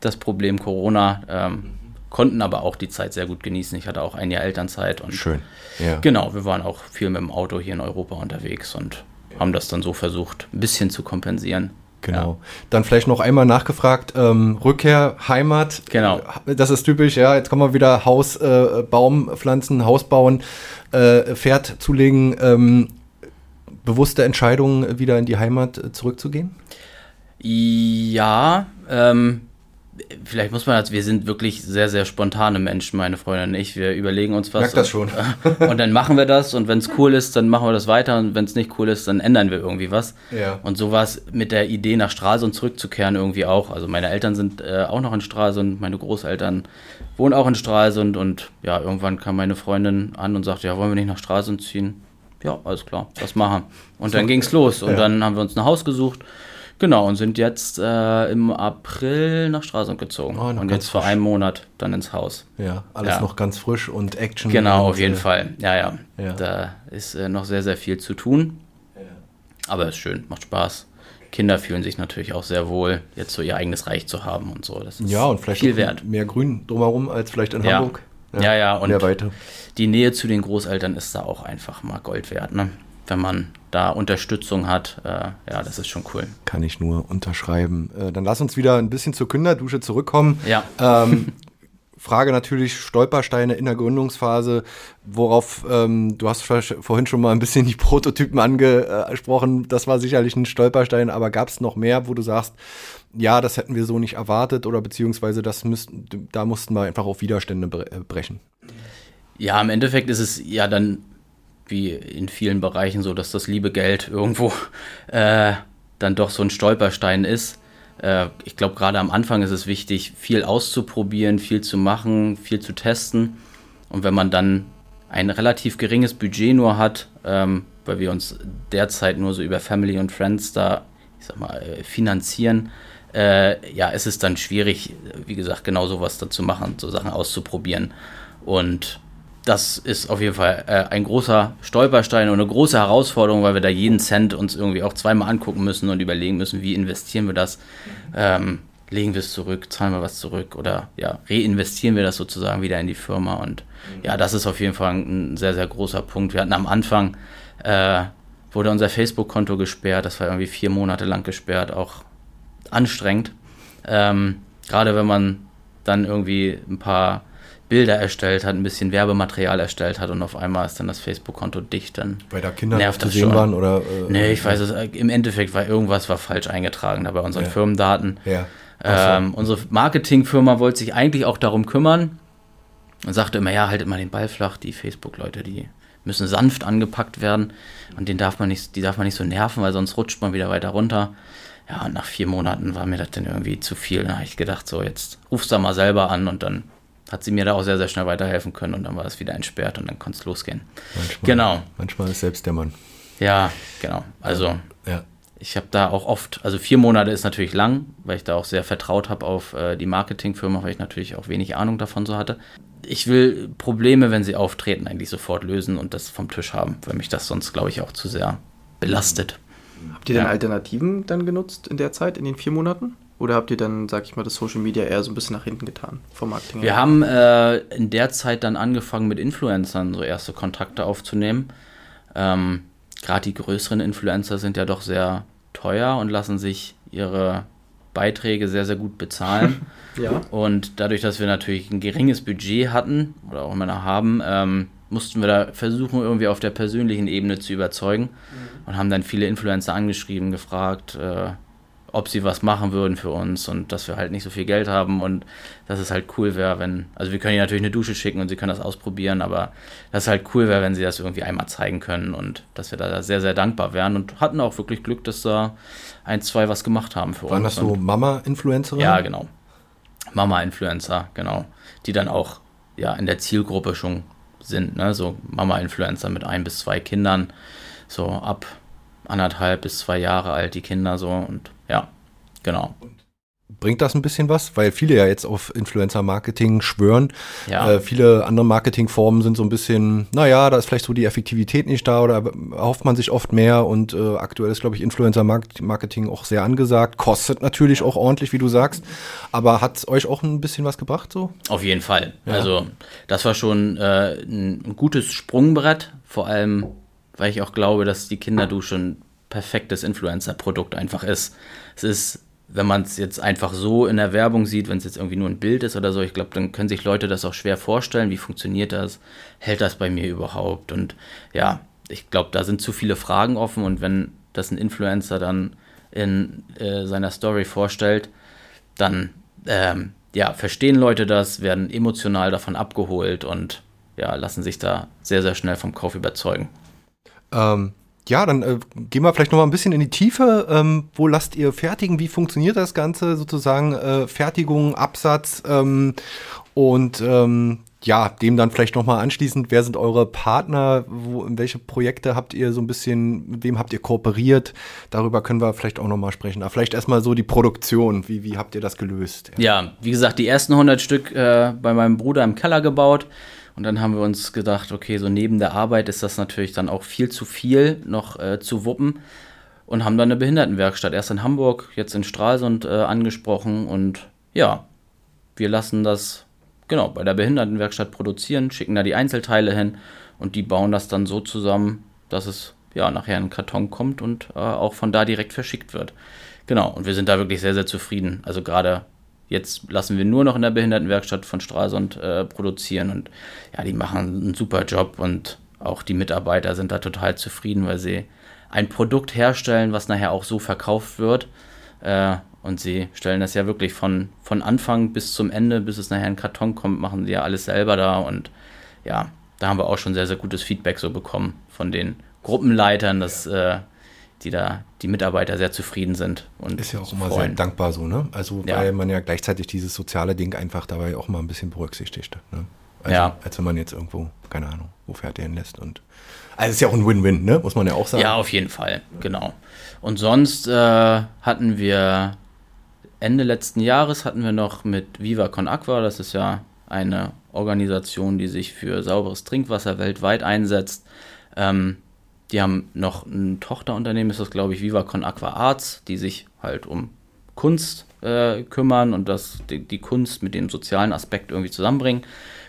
[SPEAKER 2] das Problem Corona. Ähm, konnten aber auch die Zeit sehr gut genießen. Ich hatte auch ein Jahr Elternzeit und
[SPEAKER 1] schön. Ja.
[SPEAKER 2] Genau, wir waren auch viel mit dem Auto hier in Europa unterwegs und haben das dann so versucht, ein bisschen zu kompensieren.
[SPEAKER 1] Genau. Ja. Dann vielleicht noch einmal nachgefragt, ähm, Rückkehr, Heimat.
[SPEAKER 2] Genau.
[SPEAKER 1] Das ist typisch, ja. Jetzt kommen wir wieder Haus, äh, Baum pflanzen, Haus bauen, äh, Pferd zulegen. Ähm, bewusste Entscheidung, wieder in die Heimat äh, zurückzugehen?
[SPEAKER 2] Ja, ähm, vielleicht muss man, also wir sind wirklich sehr, sehr spontane Menschen, meine Freundin und ich. Wir überlegen uns was.
[SPEAKER 1] Merk das schon.
[SPEAKER 2] Und, *laughs* und dann machen wir das und wenn es cool ist, dann machen wir das weiter und wenn es nicht cool ist, dann ändern wir irgendwie was.
[SPEAKER 1] Ja.
[SPEAKER 2] Und so war es mit der Idee, nach Stralsund zurückzukehren irgendwie auch. Also meine Eltern sind äh, auch noch in Stralsund, meine Großeltern wohnen auch in Stralsund und ja, irgendwann kam meine Freundin an und sagte, ja, wollen wir nicht nach Stralsund ziehen? Ja, alles klar, das machen. Und dann ging es los und ja. dann haben wir uns ein Haus gesucht Genau, und sind jetzt äh, im April nach Stralsund gezogen. Oh, und jetzt frisch. vor einem Monat dann ins Haus.
[SPEAKER 1] Ja, alles ja. noch ganz frisch und Action.
[SPEAKER 2] Genau, auf jeden äh, Fall. Ja, ja, ja. Da ist äh, noch sehr, sehr viel zu tun. Ja. Aber es ist schön, macht Spaß. Kinder fühlen sich natürlich auch sehr wohl, jetzt so ihr eigenes Reich zu haben und so. Das ist
[SPEAKER 1] ja, und vielleicht viel wert. mehr Grün drumherum als vielleicht in
[SPEAKER 2] ja.
[SPEAKER 1] Hamburg.
[SPEAKER 2] Ja, ja, ja und die Nähe zu den Großeltern ist da auch einfach mal Gold wert. Ne? Wenn man da Unterstützung hat, äh, ja, das ist schon cool.
[SPEAKER 1] Kann ich nur unterschreiben. Äh, dann lass uns wieder ein bisschen zur Kinderdusche zurückkommen.
[SPEAKER 2] Ja.
[SPEAKER 1] Ähm, *laughs* Frage natürlich Stolpersteine in der Gründungsphase, worauf ähm, du hast vorhin schon mal ein bisschen die Prototypen angesprochen. Das war sicherlich ein Stolperstein, aber gab es noch mehr, wo du sagst, ja, das hätten wir so nicht erwartet oder beziehungsweise das müssten, da mussten wir einfach auf Widerstände brechen.
[SPEAKER 2] Ja, im Endeffekt ist es ja dann wie in vielen Bereichen so, dass das liebe Geld irgendwo *laughs* äh, dann doch so ein Stolperstein ist. Äh, ich glaube, gerade am Anfang ist es wichtig, viel auszuprobieren, viel zu machen, viel zu testen. Und wenn man dann ein relativ geringes Budget nur hat, ähm, weil wir uns derzeit nur so über Family und Friends da, ich sag mal, äh, finanzieren, äh, ja, ist es dann schwierig, wie gesagt, genau sowas dazu machen, so Sachen auszuprobieren. Und das ist auf jeden Fall äh, ein großer Stolperstein und eine große Herausforderung, weil wir da jeden Cent uns irgendwie auch zweimal angucken müssen und überlegen müssen, wie investieren wir das. Ähm, legen wir es zurück, zahlen wir was zurück oder ja, reinvestieren wir das sozusagen wieder in die Firma. Und ja, das ist auf jeden Fall ein sehr, sehr großer Punkt. Wir hatten am Anfang, äh, wurde unser Facebook-Konto gesperrt, das war irgendwie vier Monate lang gesperrt, auch anstrengend. Ähm, Gerade wenn man dann irgendwie ein paar Bilder erstellt hat, ein bisschen Werbematerial erstellt hat und auf einmal ist dann das Facebook-Konto dicht, dann
[SPEAKER 1] Weil da Kinder nervt zu sehen waren oder?
[SPEAKER 2] Äh, nee, ich weiß es, im Endeffekt war irgendwas war falsch eingetragen da bei unseren ja. Firmendaten. Ja. Ähm, so. Unsere Marketingfirma wollte sich eigentlich auch darum kümmern und sagte immer, ja, haltet mal den Ball flach, die Facebook-Leute, die müssen sanft angepackt werden und den darf man nicht, die darf man nicht so nerven, weil sonst rutscht man wieder weiter runter. Ja, und nach vier Monaten war mir das dann irgendwie zu viel. Da habe ich gedacht, so, jetzt rufst du mal selber an und dann hat sie mir da auch sehr, sehr schnell weiterhelfen können und dann war es wieder entsperrt und dann konnte es losgehen.
[SPEAKER 1] Manchmal, genau. Manchmal ist selbst der Mann.
[SPEAKER 2] Ja, genau. Also ja ich habe da auch oft, also vier Monate ist natürlich lang, weil ich da auch sehr vertraut habe auf äh, die Marketingfirma, weil ich natürlich auch wenig Ahnung davon so hatte. Ich will Probleme, wenn sie auftreten, eigentlich sofort lösen und das vom Tisch haben, weil mich das sonst, glaube ich, auch zu sehr belastet.
[SPEAKER 3] Habt ihr denn ja. Alternativen dann genutzt in der Zeit, in den vier Monaten? Oder habt ihr dann, sag ich mal, das Social Media eher so ein bisschen nach hinten getan vom Marketing?
[SPEAKER 2] Wir haben äh, in der Zeit dann angefangen, mit Influencern so erste Kontakte aufzunehmen. Ähm, Gerade die größeren Influencer sind ja doch sehr teuer und lassen sich ihre Beiträge sehr, sehr gut bezahlen. *laughs* ja. Und dadurch, dass wir natürlich ein geringes Budget hatten oder auch immer noch haben, ähm, mussten wir da versuchen, irgendwie auf der persönlichen Ebene zu überzeugen mhm. und haben dann viele Influencer angeschrieben, gefragt, äh, ob sie was machen würden für uns und dass wir halt nicht so viel Geld haben und dass es halt cool wäre, wenn, also wir können ihnen natürlich eine Dusche schicken und sie können das ausprobieren, aber dass es halt cool wäre, wenn sie das irgendwie einmal zeigen können und dass wir da sehr, sehr dankbar wären und hatten auch wirklich Glück, dass da ein, zwei was gemacht haben für
[SPEAKER 1] Waren
[SPEAKER 2] uns.
[SPEAKER 1] Waren das so Mama-Influencer?
[SPEAKER 2] Ja, genau. Mama-Influencer, genau. Die dann auch ja in der Zielgruppe schon sind, ne? so Mama-Influencer mit ein bis zwei Kindern, so ab anderthalb bis zwei Jahre alt, die Kinder so und genau.
[SPEAKER 1] Bringt das ein bisschen was? Weil viele ja jetzt auf Influencer-Marketing schwören. Ja. Äh, viele andere Marketingformen sind so ein bisschen, naja, da ist vielleicht so die Effektivität nicht da oder erhofft man sich oft mehr und äh, aktuell ist, glaube ich, Influencer-Marketing auch sehr angesagt. Kostet natürlich auch ordentlich, wie du sagst. Aber hat es euch auch ein bisschen was gebracht so?
[SPEAKER 2] Auf jeden Fall. Ja. Also das war schon äh, ein gutes Sprungbrett, vor allem weil ich auch glaube, dass die Kinderdusche ein perfektes Influencer-Produkt einfach ist. Es ist, wenn man es jetzt einfach so in der Werbung sieht, wenn es jetzt irgendwie nur ein Bild ist oder so, ich glaube, dann können sich Leute das auch schwer vorstellen. Wie funktioniert das? Hält das bei mir überhaupt? Und ja, ich glaube, da sind zu viele Fragen offen und wenn das ein Influencer dann in äh, seiner Story vorstellt, dann ähm, ja, verstehen Leute das, werden emotional davon abgeholt und ja, lassen sich da sehr, sehr schnell vom Kauf überzeugen.
[SPEAKER 1] Ähm, ja, dann äh, gehen wir vielleicht noch mal ein bisschen in die Tiefe. Ähm, wo lasst ihr fertigen? Wie funktioniert das Ganze sozusagen? Äh, Fertigung, Absatz ähm, und ähm, ja, dem dann vielleicht noch mal anschließend, wer sind eure Partner? Wo, in welche Projekte habt ihr so ein bisschen, mit wem habt ihr kooperiert? Darüber können wir vielleicht auch noch mal sprechen. Aber vielleicht erstmal so die Produktion. Wie, wie habt ihr das gelöst?
[SPEAKER 2] Ja, ja wie gesagt, die ersten 100 Stück äh, bei meinem Bruder im Keller gebaut. Und dann haben wir uns gedacht, okay, so neben der Arbeit ist das natürlich dann auch viel zu viel noch äh, zu wuppen. Und haben dann eine Behindertenwerkstatt erst in Hamburg, jetzt in Stralsund äh, angesprochen. Und ja, wir lassen das genau bei der Behindertenwerkstatt produzieren, schicken da die Einzelteile hin und die bauen das dann so zusammen, dass es ja nachher in den Karton kommt und äh, auch von da direkt verschickt wird. Genau, und wir sind da wirklich sehr, sehr zufrieden. Also gerade Jetzt lassen wir nur noch in der Behindertenwerkstatt von Stralsund äh, produzieren und ja, die machen einen super Job und auch die Mitarbeiter sind da total zufrieden, weil sie ein Produkt herstellen, was nachher auch so verkauft wird. Äh, und sie stellen das ja wirklich von, von Anfang bis zum Ende, bis es nachher in Karton kommt, machen sie ja alles selber da. Und ja, da haben wir auch schon sehr, sehr gutes Feedback so bekommen von den Gruppenleitern, dass äh, die da die Mitarbeiter sehr zufrieden sind. Und
[SPEAKER 1] ist ja auch immer freuen. sehr dankbar so, ne? Also ja. weil man ja gleichzeitig dieses soziale Ding einfach dabei auch mal ein bisschen berücksichtigt. Ne? Also, ja. Als wenn man jetzt irgendwo, keine Ahnung, wo fertigen lässt und also ist ja auch ein Win-Win, ne? Muss man ja auch sagen.
[SPEAKER 2] Ja, auf jeden Fall, genau. Und sonst äh, hatten wir Ende letzten Jahres hatten wir noch mit Viva Con Aqua, das ist ja eine Organisation, die sich für sauberes Trinkwasser weltweit einsetzt, ähm, die haben noch ein Tochterunternehmen, ist das glaube ich Viva Con Aqua Arts, die sich halt um Kunst äh, kümmern und das, die, die, Kunst mit dem sozialen Aspekt irgendwie zusammenbringen.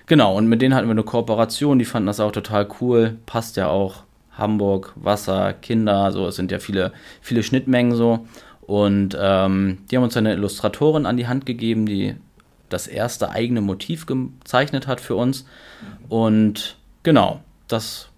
[SPEAKER 2] Genau, und mit denen hatten wir eine Kooperation, die fanden das auch total cool, passt ja auch. Hamburg, Wasser, Kinder, so, es sind ja viele, viele Schnittmengen so. Und ähm, die haben uns eine Illustratorin an die Hand gegeben, die das erste eigene Motiv gezeichnet hat für uns. Und genau, das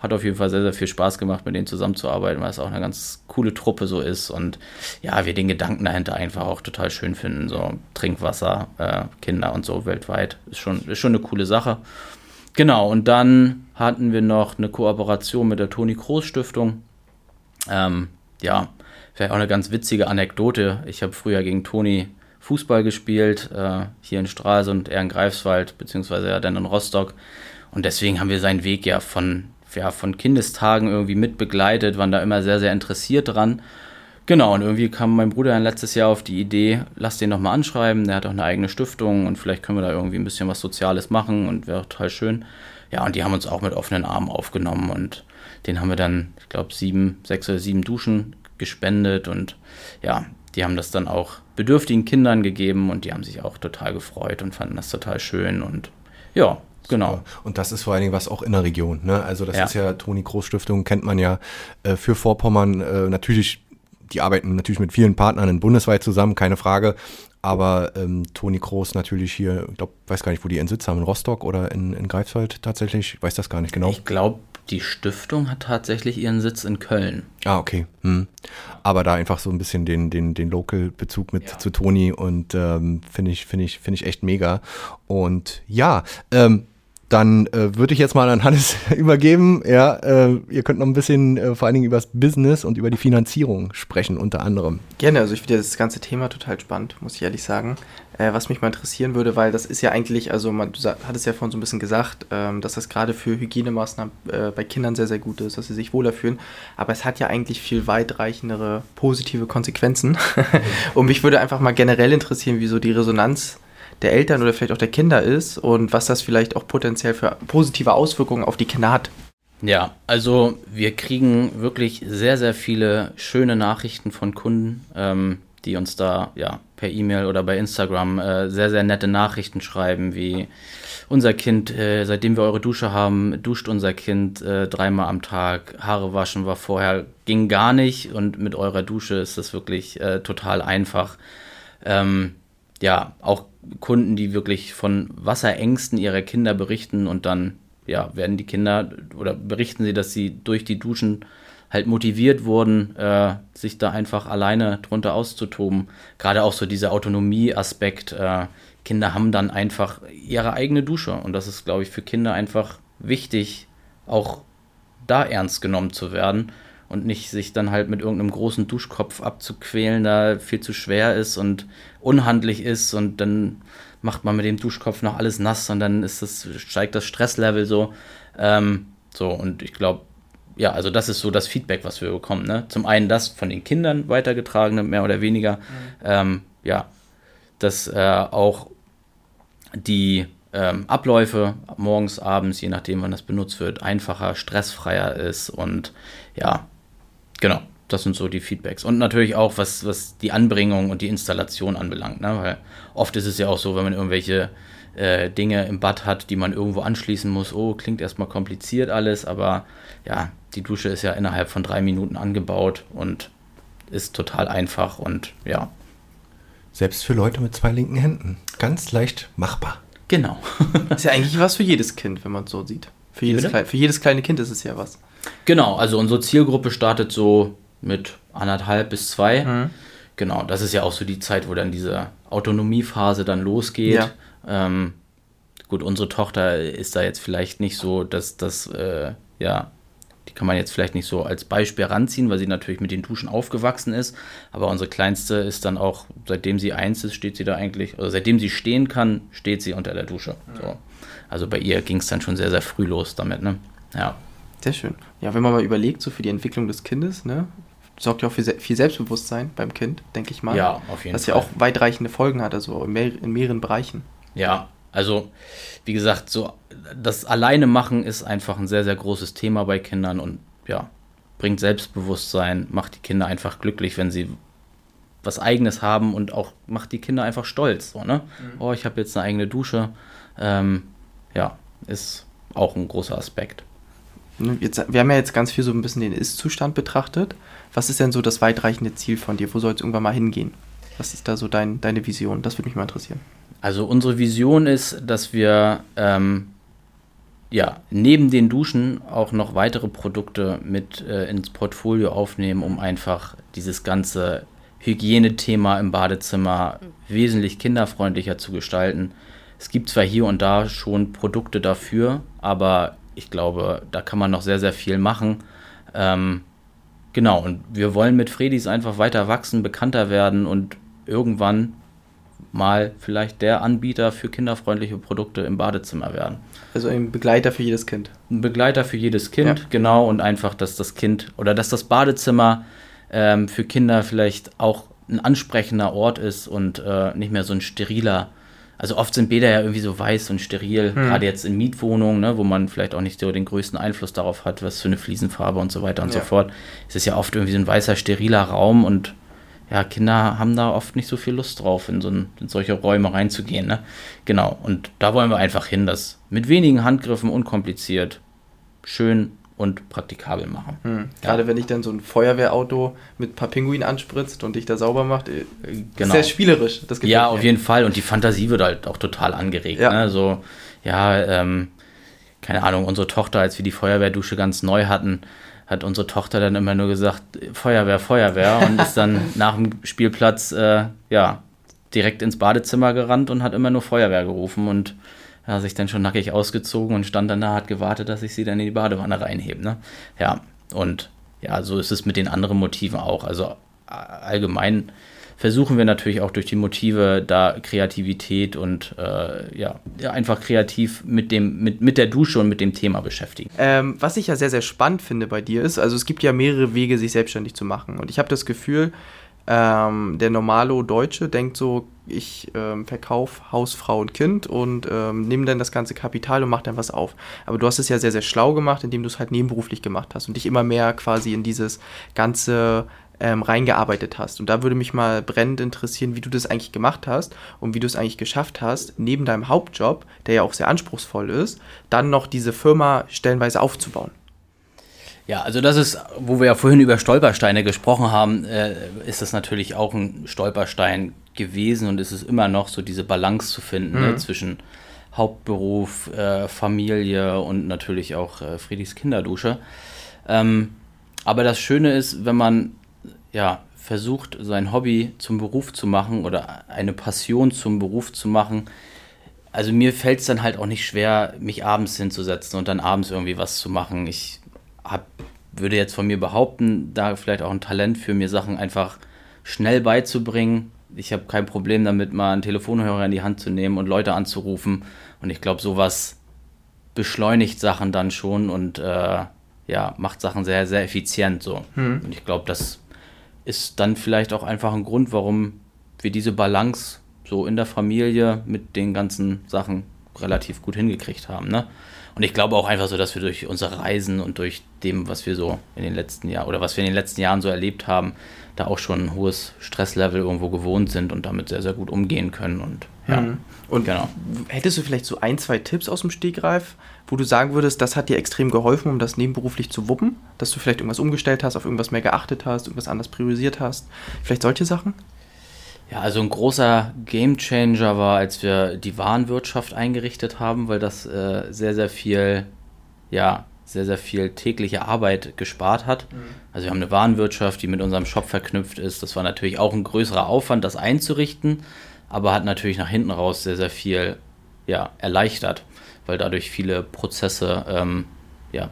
[SPEAKER 2] hat auf jeden Fall sehr, sehr viel Spaß gemacht, mit denen zusammenzuarbeiten, weil es auch eine ganz coole Truppe so ist und ja, wir den Gedanken dahinter einfach auch total schön finden. So Trinkwasser, äh, Kinder und so weltweit ist schon, ist schon eine coole Sache. Genau, und dann hatten wir noch eine Kooperation mit der Toni Kroos Stiftung. Ähm, ja, vielleicht auch eine ganz witzige Anekdote. Ich habe früher gegen Toni Fußball gespielt, äh, hier in Stralsund, er in Greifswald, beziehungsweise ja dann in Rostock. Und deswegen haben wir seinen Weg ja von ja, von Kindestagen irgendwie mit begleitet, waren da immer sehr, sehr interessiert dran. Genau, und irgendwie kam mein Bruder dann letztes Jahr auf die Idee, lass den nochmal anschreiben, der hat auch eine eigene Stiftung und vielleicht können wir da irgendwie ein bisschen was Soziales machen und wäre total schön. Ja, und die haben uns auch mit offenen Armen aufgenommen und den haben wir dann, ich glaube, sieben, sechs oder sieben Duschen gespendet und ja, die haben das dann auch bedürftigen Kindern gegeben und die haben sich auch total gefreut und fanden das total schön und ja, Genau.
[SPEAKER 1] Und das ist vor allen Dingen was auch in der Region. Ne? Also das ja. ist ja Toni Groß Stiftung, kennt man ja äh, für Vorpommern. Äh, natürlich, die arbeiten natürlich mit vielen Partnern bundesweit zusammen, keine Frage. Aber ähm, Toni Groß natürlich hier, ich glaube, weiß gar nicht, wo die ihren Sitz haben, in Rostock oder in, in Greifswald tatsächlich. Ich weiß das gar nicht genau.
[SPEAKER 2] Ich glaube, die Stiftung hat tatsächlich ihren Sitz in Köln.
[SPEAKER 1] Ah, okay. Hm. Aber da einfach so ein bisschen den, den, den Local-Bezug mit ja. zu Toni und ähm, finde ich, finde ich, finde ich echt mega. Und ja, ähm, dann äh, würde ich jetzt mal an Hannes *laughs* übergeben. Ja, äh, ihr könnt noch ein bisschen äh, vor allen Dingen über das Business und über die Finanzierung sprechen, unter anderem.
[SPEAKER 3] Gerne, also ich finde das ganze Thema total spannend, muss ich ehrlich sagen. Äh, was mich mal interessieren würde, weil das ist ja eigentlich, also man, du hattest ja vorhin so ein bisschen gesagt, ähm, dass das gerade für Hygienemaßnahmen äh, bei Kindern sehr, sehr gut ist, dass sie sich wohler fühlen. Aber es hat ja eigentlich viel weitreichendere positive Konsequenzen. *laughs* und mich würde einfach mal generell interessieren, wieso die Resonanz der Eltern oder vielleicht auch der Kinder ist und was das vielleicht auch potenziell für positive Auswirkungen auf die Kinder hat.
[SPEAKER 2] Ja, also wir kriegen wirklich sehr, sehr viele schöne Nachrichten von Kunden, ähm, die uns da ja per E-Mail oder bei Instagram äh, sehr, sehr nette Nachrichten schreiben, wie unser Kind, äh, seitdem wir eure Dusche haben, duscht unser Kind äh, dreimal am Tag. Haare waschen war vorher, ging gar nicht und mit eurer Dusche ist das wirklich äh, total einfach. Ähm, ja, auch Kunden, die wirklich von Wasserängsten ihrer Kinder berichten und dann ja, werden die Kinder oder berichten sie, dass sie durch die Duschen halt motiviert wurden, äh, sich da einfach alleine drunter auszutoben. Gerade auch so dieser Autonomie-Aspekt. Äh, Kinder haben dann einfach ihre eigene Dusche und das ist, glaube ich, für Kinder einfach wichtig, auch da ernst genommen zu werden und nicht sich dann halt mit irgendeinem großen Duschkopf abzuquälen, da viel zu schwer ist und unhandlich ist und dann macht man mit dem Duschkopf noch alles nass und dann ist das, steigt das Stresslevel so. Ähm, so, und ich glaube, ja, also das ist so das Feedback, was wir bekommen. Ne? Zum einen das von den Kindern weitergetragene, mehr oder weniger. Mhm. Ähm, ja, dass äh, auch die ähm, Abläufe morgens, abends, je nachdem, wann das benutzt wird, einfacher, stressfreier ist und ja, Genau, das sind so die Feedbacks. Und natürlich auch, was, was die Anbringung und die Installation anbelangt. Ne? Weil oft ist es ja auch so, wenn man irgendwelche äh, Dinge im Bad hat, die man irgendwo anschließen muss. Oh, klingt erstmal kompliziert alles, aber ja, die Dusche ist ja innerhalb von drei Minuten angebaut und ist total einfach und ja.
[SPEAKER 1] Selbst für Leute mit zwei linken Händen. Ganz leicht machbar.
[SPEAKER 3] Genau. *laughs* ist ja eigentlich was für jedes Kind, wenn man es so sieht. Für jedes, für jedes kleine Kind ist es ja was.
[SPEAKER 2] Genau, also unsere Zielgruppe startet so mit anderthalb bis zwei. Mhm. Genau, das ist ja auch so die Zeit, wo dann diese Autonomiephase dann losgeht. Ja. Ähm, gut, unsere Tochter ist da jetzt vielleicht nicht so, dass das, äh, ja, die kann man jetzt vielleicht nicht so als Beispiel ranziehen, weil sie natürlich mit den Duschen aufgewachsen ist. Aber unsere Kleinste ist dann auch, seitdem sie eins ist, steht sie da eigentlich, also seitdem sie stehen kann, steht sie unter der Dusche. Mhm. So. Also bei ihr ging es dann schon sehr, sehr früh los damit, ne? Ja.
[SPEAKER 3] Sehr schön. Ja, wenn man mal überlegt, so für die Entwicklung des Kindes, ne, sorgt ja auch für viel Selbstbewusstsein beim Kind, denke ich mal.
[SPEAKER 2] Ja, auf jeden
[SPEAKER 3] was Fall. Was ja auch weitreichende Folgen hat, also in, mehr, in mehreren Bereichen.
[SPEAKER 2] Ja, also wie gesagt, so das alleine machen ist einfach ein sehr, sehr großes Thema bei Kindern und ja, bringt Selbstbewusstsein, macht die Kinder einfach glücklich, wenn sie was Eigenes haben und auch macht die Kinder einfach stolz. So, ne? Mhm. Oh, ich habe jetzt eine eigene Dusche. Ähm, ja, ist auch ein großer Aspekt.
[SPEAKER 3] Jetzt, wir haben ja jetzt ganz viel so ein bisschen den Ist-Zustand betrachtet. Was ist denn so das weitreichende Ziel von dir? Wo soll es irgendwann mal hingehen? Was ist da so dein, deine Vision? Das würde mich mal interessieren.
[SPEAKER 2] Also unsere Vision ist, dass wir ähm, ja, neben den Duschen auch noch weitere Produkte mit äh, ins Portfolio aufnehmen, um einfach dieses ganze Hygienethema im Badezimmer wesentlich kinderfreundlicher zu gestalten. Es gibt zwar hier und da schon Produkte dafür, aber ich glaube, da kann man noch sehr, sehr viel machen. Ähm, genau, und wir wollen mit Fredis einfach weiter wachsen, bekannter werden und irgendwann mal vielleicht der Anbieter für kinderfreundliche Produkte im Badezimmer werden.
[SPEAKER 3] Also ein Begleiter für jedes Kind.
[SPEAKER 2] Ein Begleiter für jedes Kind, ja. genau, und einfach, dass das Kind oder dass das Badezimmer ähm, für Kinder vielleicht auch ein ansprechender Ort ist und äh, nicht mehr so ein steriler. Also oft sind Bäder ja irgendwie so weiß und steril, hm. gerade jetzt in Mietwohnungen, ne, wo man vielleicht auch nicht so den größten Einfluss darauf hat, was für eine Fliesenfarbe und so weiter und ja. so fort. Es ist ja oft irgendwie so ein weißer, steriler Raum und ja, Kinder haben da oft nicht so viel Lust drauf, in, so ein, in solche Räume reinzugehen. Ne? Genau, und da wollen wir einfach hin, das mit wenigen Handgriffen unkompliziert, schön und praktikabel machen.
[SPEAKER 3] Hm. Gerade wenn ich dann so ein Feuerwehrauto mit ein paar Pinguinen anspritzt und dich da sauber macht, äh, genau. sehr spielerisch.
[SPEAKER 2] Das ja, auf jeden Fall. Und die Fantasie wird halt auch total angeregt. Ja, ne? so, ja ähm, keine Ahnung, unsere Tochter, als wir die Feuerwehrdusche ganz neu hatten, hat unsere Tochter dann immer nur gesagt, Feuerwehr, Feuerwehr und ist dann *laughs* nach dem Spielplatz, äh, ja, direkt ins Badezimmer gerannt und hat immer nur Feuerwehr gerufen und ja, sich dann schon nackig ausgezogen und stand dann da, hat gewartet, dass ich sie dann in die Badewanne reinhebe. Ne? Ja, und ja, so ist es mit den anderen Motiven auch. Also allgemein versuchen wir natürlich auch durch die Motive da Kreativität und äh, ja, einfach kreativ mit, dem, mit, mit der Dusche und mit dem Thema beschäftigen.
[SPEAKER 3] Ähm, was ich ja sehr, sehr spannend finde bei dir ist, also es gibt ja mehrere Wege, sich selbstständig zu machen. Und ich habe das Gefühl, ähm, der normale Deutsche denkt so, ich ähm, verkaufe Haus, Frau und Kind und ähm, nehme dann das ganze Kapital und mache dann was auf. Aber du hast es ja sehr, sehr schlau gemacht, indem du es halt nebenberuflich gemacht hast und dich immer mehr quasi in dieses ganze ähm, reingearbeitet hast. Und da würde mich mal brennend interessieren, wie du das eigentlich gemacht hast und wie du es eigentlich geschafft hast, neben deinem Hauptjob, der ja auch sehr anspruchsvoll ist, dann noch diese Firma stellenweise aufzubauen.
[SPEAKER 2] Ja, also das ist, wo wir ja vorhin über Stolpersteine gesprochen haben, äh, ist das natürlich auch ein Stolperstein gewesen und ist es immer noch so diese Balance zu finden ne, mhm. ne, zwischen Hauptberuf, äh, Familie und natürlich auch äh, Friedrichs Kinderdusche. Ähm, aber das Schöne ist, wenn man ja versucht, sein Hobby zum Beruf zu machen oder eine Passion zum Beruf zu machen, also mir fällt es dann halt auch nicht schwer, mich abends hinzusetzen und dann abends irgendwie was zu machen. Ich hab, würde jetzt von mir behaupten, da vielleicht auch ein Talent für mir Sachen einfach schnell beizubringen. Ich habe kein Problem damit, mal einen Telefonhörer in die Hand zu nehmen und Leute anzurufen. Und ich glaube, sowas beschleunigt Sachen dann schon und äh, ja, macht Sachen sehr, sehr effizient so. Hm. Und ich glaube, das ist dann vielleicht auch einfach ein Grund, warum wir diese Balance so in der Familie mit den ganzen Sachen relativ gut hingekriegt haben. Ne? Und ich glaube auch einfach so, dass wir durch unsere Reisen und durch dem, was wir so in den letzten Jahren oder was wir in den letzten Jahren so erlebt haben, da auch schon ein hohes Stresslevel irgendwo gewohnt sind und damit sehr, sehr gut umgehen können. Und ja. Mhm.
[SPEAKER 3] Und genau. hättest du vielleicht so ein, zwei Tipps aus dem Stegreif, wo du sagen würdest, das hat dir extrem geholfen, um das nebenberuflich zu wuppen? Dass du vielleicht irgendwas umgestellt hast, auf irgendwas mehr geachtet hast, irgendwas anders priorisiert hast? Vielleicht solche Sachen?
[SPEAKER 2] Ja, also ein großer Gamechanger war, als wir die Warenwirtschaft eingerichtet haben, weil das äh, sehr, sehr viel, ja, sehr, sehr viel tägliche Arbeit gespart hat. Mhm. Also wir haben eine Warenwirtschaft, die mit unserem Shop verknüpft ist. Das war natürlich auch ein größerer Aufwand, das einzurichten, aber hat natürlich nach hinten raus sehr, sehr viel ja, erleichtert, weil dadurch viele Prozesse ähm, ja,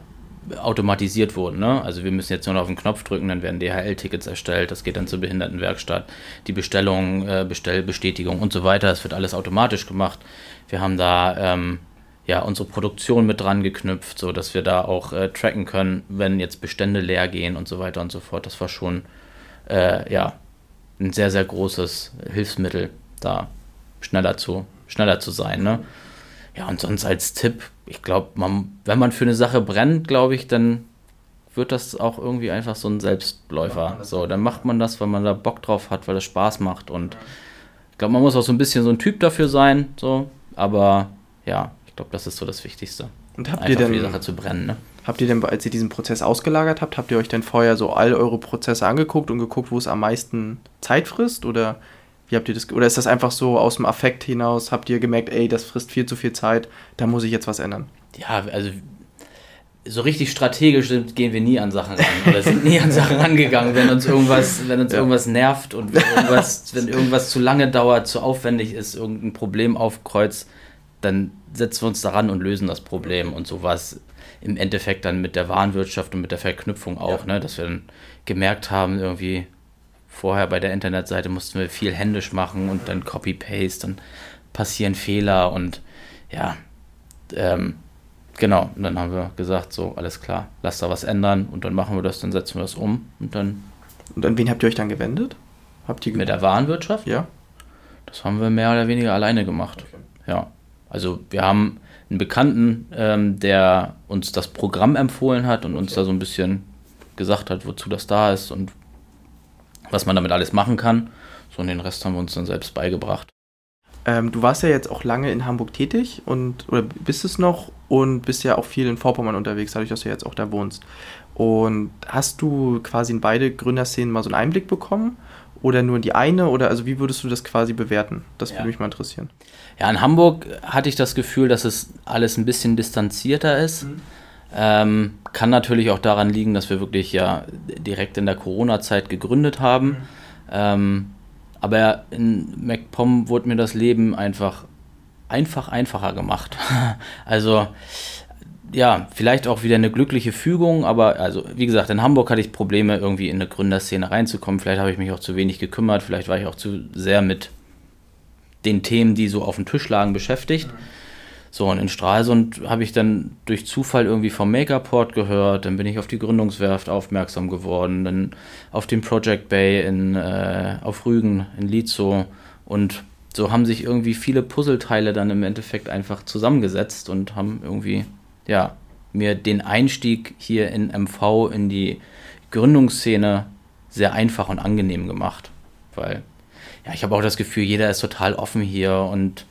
[SPEAKER 2] automatisiert wurden. Ne? Also wir müssen jetzt nur noch auf den Knopf drücken, dann werden DHL-Tickets erstellt, das geht dann zur Behindertenwerkstatt, die Bestellung, äh, Bestellbestätigung und so weiter, das wird alles automatisch gemacht. Wir haben da ähm, ja unsere Produktion mit dran geknüpft, so dass wir da auch äh, tracken können, wenn jetzt Bestände leer gehen und so weiter und so fort. Das war schon äh, ja ein sehr sehr großes Hilfsmittel, da schneller zu schneller zu sein. Ne? Ja und sonst als Tipp ich glaube, wenn man für eine Sache brennt, glaube ich, dann wird das auch irgendwie einfach so ein Selbstläufer. So, dann macht man das, weil man da Bock drauf hat, weil es Spaß macht. Und ich glaube, man muss auch so ein bisschen so ein Typ dafür sein. So, aber ja, ich glaube, das ist so das Wichtigste.
[SPEAKER 3] Und habt
[SPEAKER 2] einfach
[SPEAKER 3] ihr denn,
[SPEAKER 2] für die Sache zu brennen. Ne?
[SPEAKER 3] Habt ihr denn, als ihr diesen Prozess ausgelagert habt, habt ihr euch denn vorher so all eure Prozesse angeguckt und geguckt, wo es am meisten Zeit frisst? Oder wie habt ihr das, oder ist das einfach so aus dem Affekt hinaus? Habt ihr gemerkt, ey, das frisst viel zu viel Zeit, da muss ich jetzt was ändern?
[SPEAKER 2] Ja, also so richtig strategisch sind, gehen wir nie an Sachen ran oder sind nie an Sachen rangegangen, wenn uns irgendwas, wenn uns ja. irgendwas nervt und wenn irgendwas, wenn irgendwas zu lange dauert, zu aufwendig ist, irgendein Problem aufkreuzt, dann setzen wir uns daran und lösen das Problem und sowas im Endeffekt dann mit der Warenwirtschaft und mit der Verknüpfung auch, ja. ne, dass wir dann gemerkt haben, irgendwie vorher bei der Internetseite mussten wir viel händisch machen und dann Copy-Paste, dann passieren Fehler und ja, ähm, genau, und dann haben wir gesagt, so, alles klar, lass da was ändern und dann machen wir das, dann setzen wir das um und dann.
[SPEAKER 3] Und an wen habt ihr euch dann gewendet? Habt ihr
[SPEAKER 2] mit der Warenwirtschaft?
[SPEAKER 3] Ja.
[SPEAKER 2] Das haben wir mehr oder weniger alleine gemacht. Okay. Ja. Also wir haben einen Bekannten, ähm, der uns das Programm empfohlen hat und okay. uns da so ein bisschen gesagt hat, wozu das da ist und was man damit alles machen kann. So und den Rest haben wir uns dann selbst beigebracht.
[SPEAKER 3] Ähm, du warst ja jetzt auch lange in Hamburg tätig und oder bist es noch und bist ja auch viel in Vorpommern unterwegs, dadurch, dass du jetzt auch da wohnst. Und hast du quasi in beide Gründerszenen mal so einen Einblick bekommen? Oder nur in die eine? Oder also wie würdest du das quasi bewerten? Das würde mich mal interessieren.
[SPEAKER 2] Ja, in Hamburg hatte ich das Gefühl, dass es alles ein bisschen distanzierter ist. Mhm. Ähm, kann natürlich auch daran liegen, dass wir wirklich ja direkt in der Corona-Zeit gegründet haben. Mhm. Ähm, aber in MacPom wurde mir das Leben einfach einfach einfacher gemacht. *laughs* also ja, vielleicht auch wieder eine glückliche Fügung, aber also wie gesagt, in Hamburg hatte ich Probleme, irgendwie in eine Gründerszene reinzukommen. Vielleicht habe ich mich auch zu wenig gekümmert, vielleicht war ich auch zu sehr mit den Themen, die so auf dem Tisch lagen, beschäftigt. Mhm. So, und in Stralsund habe ich dann durch Zufall irgendwie vom Makerport gehört, dann bin ich auf die Gründungswerft aufmerksam geworden, dann auf den Project Bay in, äh, auf Rügen in Lietzow und so haben sich irgendwie viele Puzzleteile dann im Endeffekt einfach zusammengesetzt und haben irgendwie, ja, mir den Einstieg hier in MV in die Gründungsszene sehr einfach und angenehm gemacht. Weil, ja, ich habe auch das Gefühl, jeder ist total offen hier und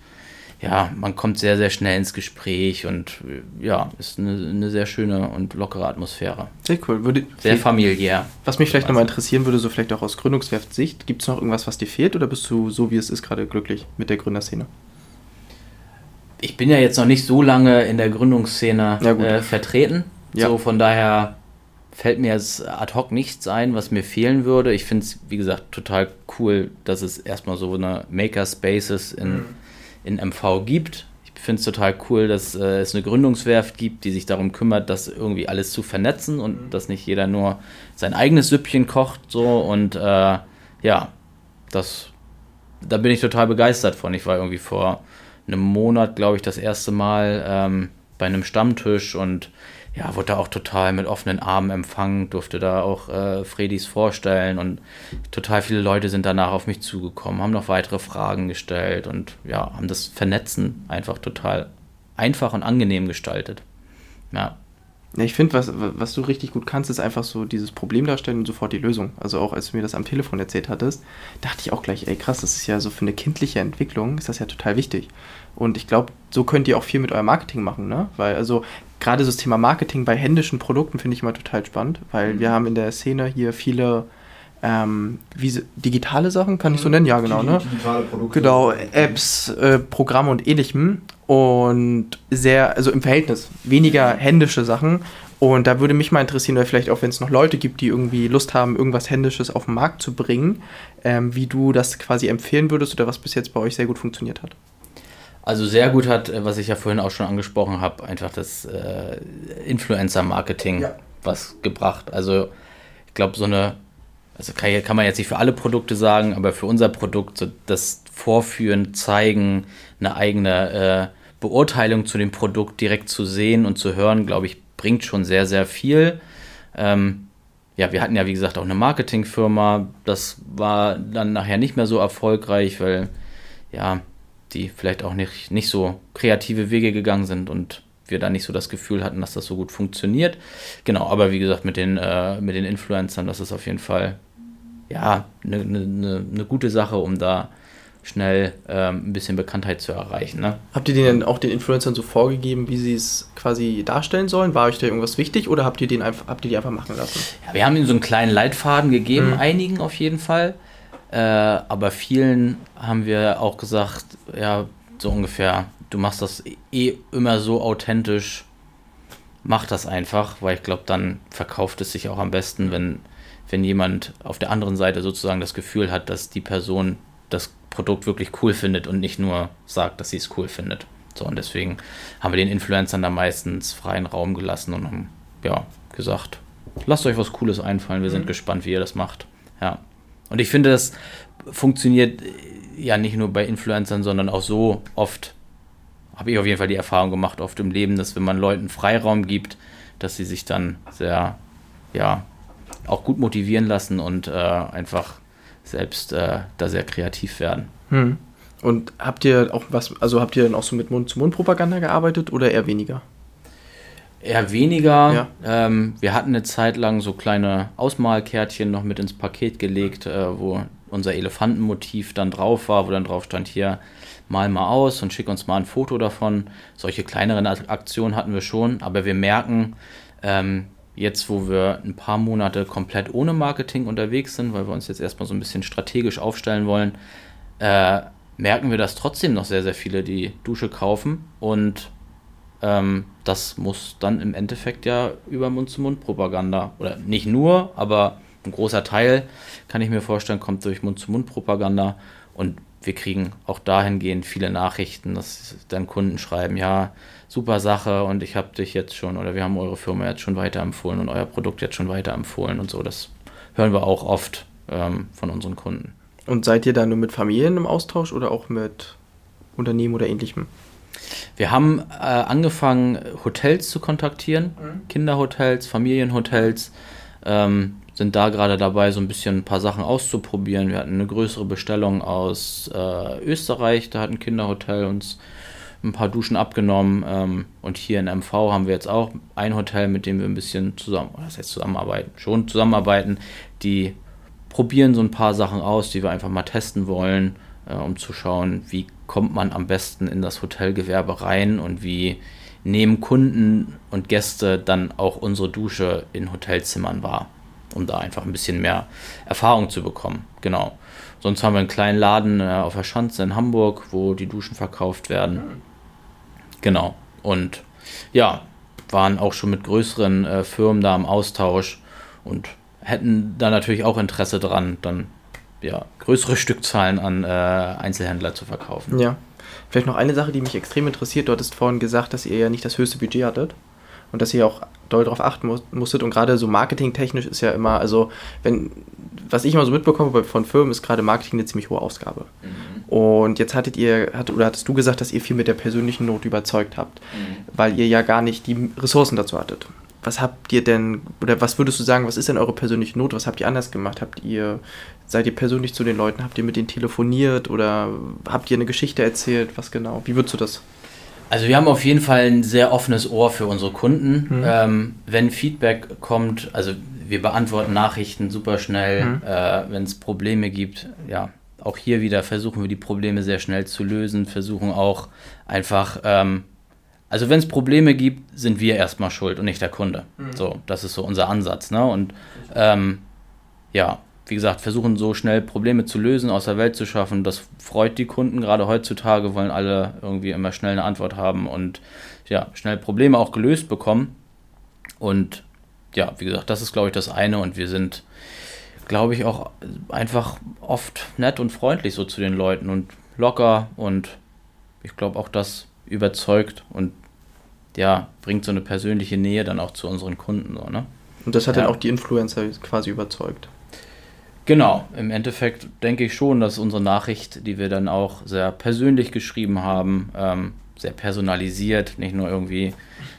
[SPEAKER 2] ja, man kommt sehr, sehr schnell ins Gespräch und ja, ist eine, eine sehr schöne und lockere Atmosphäre.
[SPEAKER 3] Sehr cool. Würde,
[SPEAKER 2] sehr familiär.
[SPEAKER 3] Was mich vielleicht nochmal interessieren würde, so vielleicht auch aus Gründungswerft-Sicht, gibt es noch irgendwas, was dir fehlt oder bist du so, wie es ist, gerade glücklich mit der Gründerszene?
[SPEAKER 2] Ich bin ja jetzt noch nicht so lange in der Gründungsszene ja, äh, vertreten. Ja. So von daher fällt mir jetzt ad hoc nichts ein, was mir fehlen würde. Ich finde es, wie gesagt, total cool, dass es erstmal so eine Makerspaces in. Mhm in MV gibt. Ich finde es total cool, dass äh, es eine Gründungswerft gibt, die sich darum kümmert, das irgendwie alles zu vernetzen und mhm. dass nicht jeder nur sein eigenes Süppchen kocht. So und äh, ja, das, da bin ich total begeistert von. Ich war irgendwie vor einem Monat, glaube ich, das erste Mal ähm, bei einem Stammtisch und ja, wurde da auch total mit offenen Armen empfangen, durfte da auch äh, Fredis vorstellen und total viele Leute sind danach auf mich zugekommen, haben noch weitere Fragen gestellt und ja, haben das Vernetzen einfach total einfach und angenehm gestaltet. Ja.
[SPEAKER 3] Ja, ich finde, was, was du richtig gut kannst, ist einfach so dieses Problem darstellen und sofort die Lösung. Also auch als du mir das am Telefon erzählt hattest, dachte ich auch gleich, ey krass, das ist ja so für eine kindliche Entwicklung, ist das ja total wichtig. Und ich glaube, so könnt ihr auch viel mit eurem Marketing machen, ne? Weil also gerade so das Thema Marketing bei händischen Produkten finde ich immer total spannend, weil mhm. wir haben in der Szene hier viele ähm, wie, digitale Sachen, kann ich so nennen? Ja, genau, ne? Digitale Produkte. Genau, Apps, äh, Programme und ähnlichem. Und sehr, also im Verhältnis, weniger händische Sachen. Und da würde mich mal interessieren, oder vielleicht auch, wenn es noch Leute gibt, die irgendwie Lust haben, irgendwas Händisches auf den Markt zu bringen, ähm, wie du das quasi empfehlen würdest oder was bis jetzt bei euch sehr gut funktioniert hat.
[SPEAKER 2] Also sehr gut hat, äh, was ich ja vorhin auch schon angesprochen habe, einfach das äh, Influencer-Marketing ja. was gebracht. Also ich glaube, so eine also kann, kann man jetzt nicht für alle Produkte sagen, aber für unser Produkt, so das Vorführen, Zeigen, eine eigene äh, Beurteilung zu dem Produkt direkt zu sehen und zu hören, glaube ich, bringt schon sehr, sehr viel. Ähm, ja, wir hatten ja, wie gesagt, auch eine Marketingfirma. Das war dann nachher nicht mehr so erfolgreich, weil ja, die vielleicht auch nicht, nicht so kreative Wege gegangen sind und wir da nicht so das Gefühl hatten, dass das so gut funktioniert. Genau, aber wie gesagt, mit den, äh, mit den Influencern, das ist auf jeden Fall ja eine ne, ne, gute Sache, um da schnell ähm, ein bisschen Bekanntheit zu erreichen. Ne?
[SPEAKER 3] Habt ihr denen auch den Influencern so vorgegeben, wie sie es quasi darstellen sollen? War euch da irgendwas wichtig oder habt ihr, den einfach, habt ihr die einfach machen lassen?
[SPEAKER 2] Ja, wir haben ihnen so einen kleinen Leitfaden gegeben, mhm. einigen auf jeden Fall. Äh, aber vielen haben wir auch gesagt, ja, so ungefähr, du machst das eh immer so authentisch, mach das einfach, weil ich glaube, dann verkauft es sich auch am besten, wenn, wenn jemand auf der anderen Seite sozusagen das Gefühl hat, dass die Person das Produkt wirklich cool findet und nicht nur sagt, dass sie es cool findet. So, und deswegen haben wir den Influencern da meistens freien Raum gelassen und haben, ja, gesagt, lasst euch was Cooles einfallen, wir mhm. sind gespannt, wie ihr das macht. Ja. Und ich finde, das funktioniert ja nicht nur bei Influencern, sondern auch so oft, habe ich auf jeden Fall die Erfahrung gemacht, oft im Leben, dass wenn man Leuten Freiraum gibt, dass sie sich dann sehr, ja, auch gut motivieren lassen und äh, einfach selbst äh, da sehr kreativ werden.
[SPEAKER 3] Hm. Und habt ihr auch was, also habt ihr dann auch so mit Mund-zu-Mund-Propaganda gearbeitet oder eher weniger?
[SPEAKER 2] Eher weniger. Ja. Ähm, wir hatten eine Zeit lang so kleine Ausmalkärtchen noch mit ins Paket gelegt, äh, wo unser Elefantenmotiv dann drauf war, wo dann drauf stand, hier mal mal aus und schick uns mal ein Foto davon. Solche kleineren Aktionen hatten wir schon, aber wir merken, ähm, jetzt wo wir ein paar Monate komplett ohne Marketing unterwegs sind, weil wir uns jetzt erstmal so ein bisschen strategisch aufstellen wollen, äh, merken wir, dass trotzdem noch sehr, sehr viele die Dusche kaufen. Und ähm, das muss dann im Endeffekt ja über Mund-zu-Mund-Propaganda oder nicht nur, aber ein großer Teil, kann ich mir vorstellen, kommt durch Mund-zu-Mund-Propaganda. Und wir kriegen auch dahingehend viele Nachrichten, dass dann Kunden schreiben, ja, super Sache und ich habe dich jetzt schon oder wir haben eure Firma jetzt schon weiterempfohlen und euer Produkt jetzt schon weiterempfohlen und so. Das hören wir auch oft ähm, von unseren Kunden.
[SPEAKER 3] Und seid ihr da nur mit Familien im Austausch oder auch mit Unternehmen oder ähnlichem?
[SPEAKER 2] Wir haben äh, angefangen, Hotels zu kontaktieren, mhm. Kinderhotels, Familienhotels. Ähm, sind da gerade dabei, so ein bisschen ein paar Sachen auszuprobieren. Wir hatten eine größere Bestellung aus äh, Österreich, da hat ein Kinderhotel uns ein paar Duschen abgenommen. Ähm, und hier in MV haben wir jetzt auch ein Hotel, mit dem wir ein bisschen zusammen, das heißt zusammenarbeiten, schon zusammenarbeiten. Die probieren so ein paar Sachen aus, die wir einfach mal testen wollen, äh, um zu schauen, wie kommt man am besten in das Hotelgewerbe rein und wie nehmen Kunden und Gäste dann auch unsere Dusche in Hotelzimmern wahr um da einfach ein bisschen mehr Erfahrung zu bekommen. Genau. Sonst haben wir einen kleinen Laden äh, auf der Schanze in Hamburg, wo die Duschen verkauft werden. Genau. Und ja, waren auch schon mit größeren äh, Firmen da im Austausch und hätten da natürlich auch Interesse dran, dann ja, größere *laughs* Stückzahlen an äh, Einzelhändler zu verkaufen.
[SPEAKER 3] Ja. Vielleicht noch eine Sache, die mich extrem interessiert. Du hattest vorhin gesagt, dass ihr ja nicht das höchste Budget hattet und dass ihr auch doll darauf achten musstet. Und gerade so marketingtechnisch ist ja immer, also wenn, was ich immer so mitbekomme von Firmen, ist gerade Marketing eine ziemlich hohe Ausgabe. Mhm. Und jetzt hattet ihr, hat, oder hattest du gesagt, dass ihr viel mit der persönlichen Note überzeugt habt, mhm. weil ihr ja gar nicht die Ressourcen dazu hattet. Was habt ihr denn, oder was würdest du sagen, was ist denn eure persönliche Note? Was habt ihr anders gemacht? Habt ihr, seid ihr persönlich zu den Leuten, habt ihr mit denen telefoniert oder habt ihr eine Geschichte erzählt? Was genau? Wie würdest du das?
[SPEAKER 2] Also wir haben auf jeden Fall ein sehr offenes Ohr für unsere Kunden. Mhm. Ähm, wenn Feedback kommt, also wir beantworten Nachrichten super schnell, mhm. äh, wenn es Probleme gibt, ja, auch hier wieder versuchen wir die Probleme sehr schnell zu lösen, versuchen auch einfach, ähm, also wenn es Probleme gibt, sind wir erstmal schuld und nicht der Kunde. Mhm. So, das ist so unser Ansatz. Ne? Und ähm, ja, wie gesagt, versuchen so schnell Probleme zu lösen, aus der Welt zu schaffen. Das freut die Kunden. Gerade heutzutage wollen alle irgendwie immer schnell eine Antwort haben und ja, schnell Probleme auch gelöst bekommen. Und ja, wie gesagt, das ist, glaube ich, das eine. Und wir sind, glaube ich, auch einfach oft nett und freundlich so zu den Leuten und locker. Und ich glaube, auch das überzeugt und ja, bringt so eine persönliche Nähe dann auch zu unseren Kunden. So, ne?
[SPEAKER 3] Und das hat ja. dann auch die Influencer quasi überzeugt.
[SPEAKER 2] Genau, im Endeffekt denke ich schon, dass unsere Nachricht, die wir dann auch sehr persönlich geschrieben haben, ähm, sehr personalisiert, nicht nur irgendwie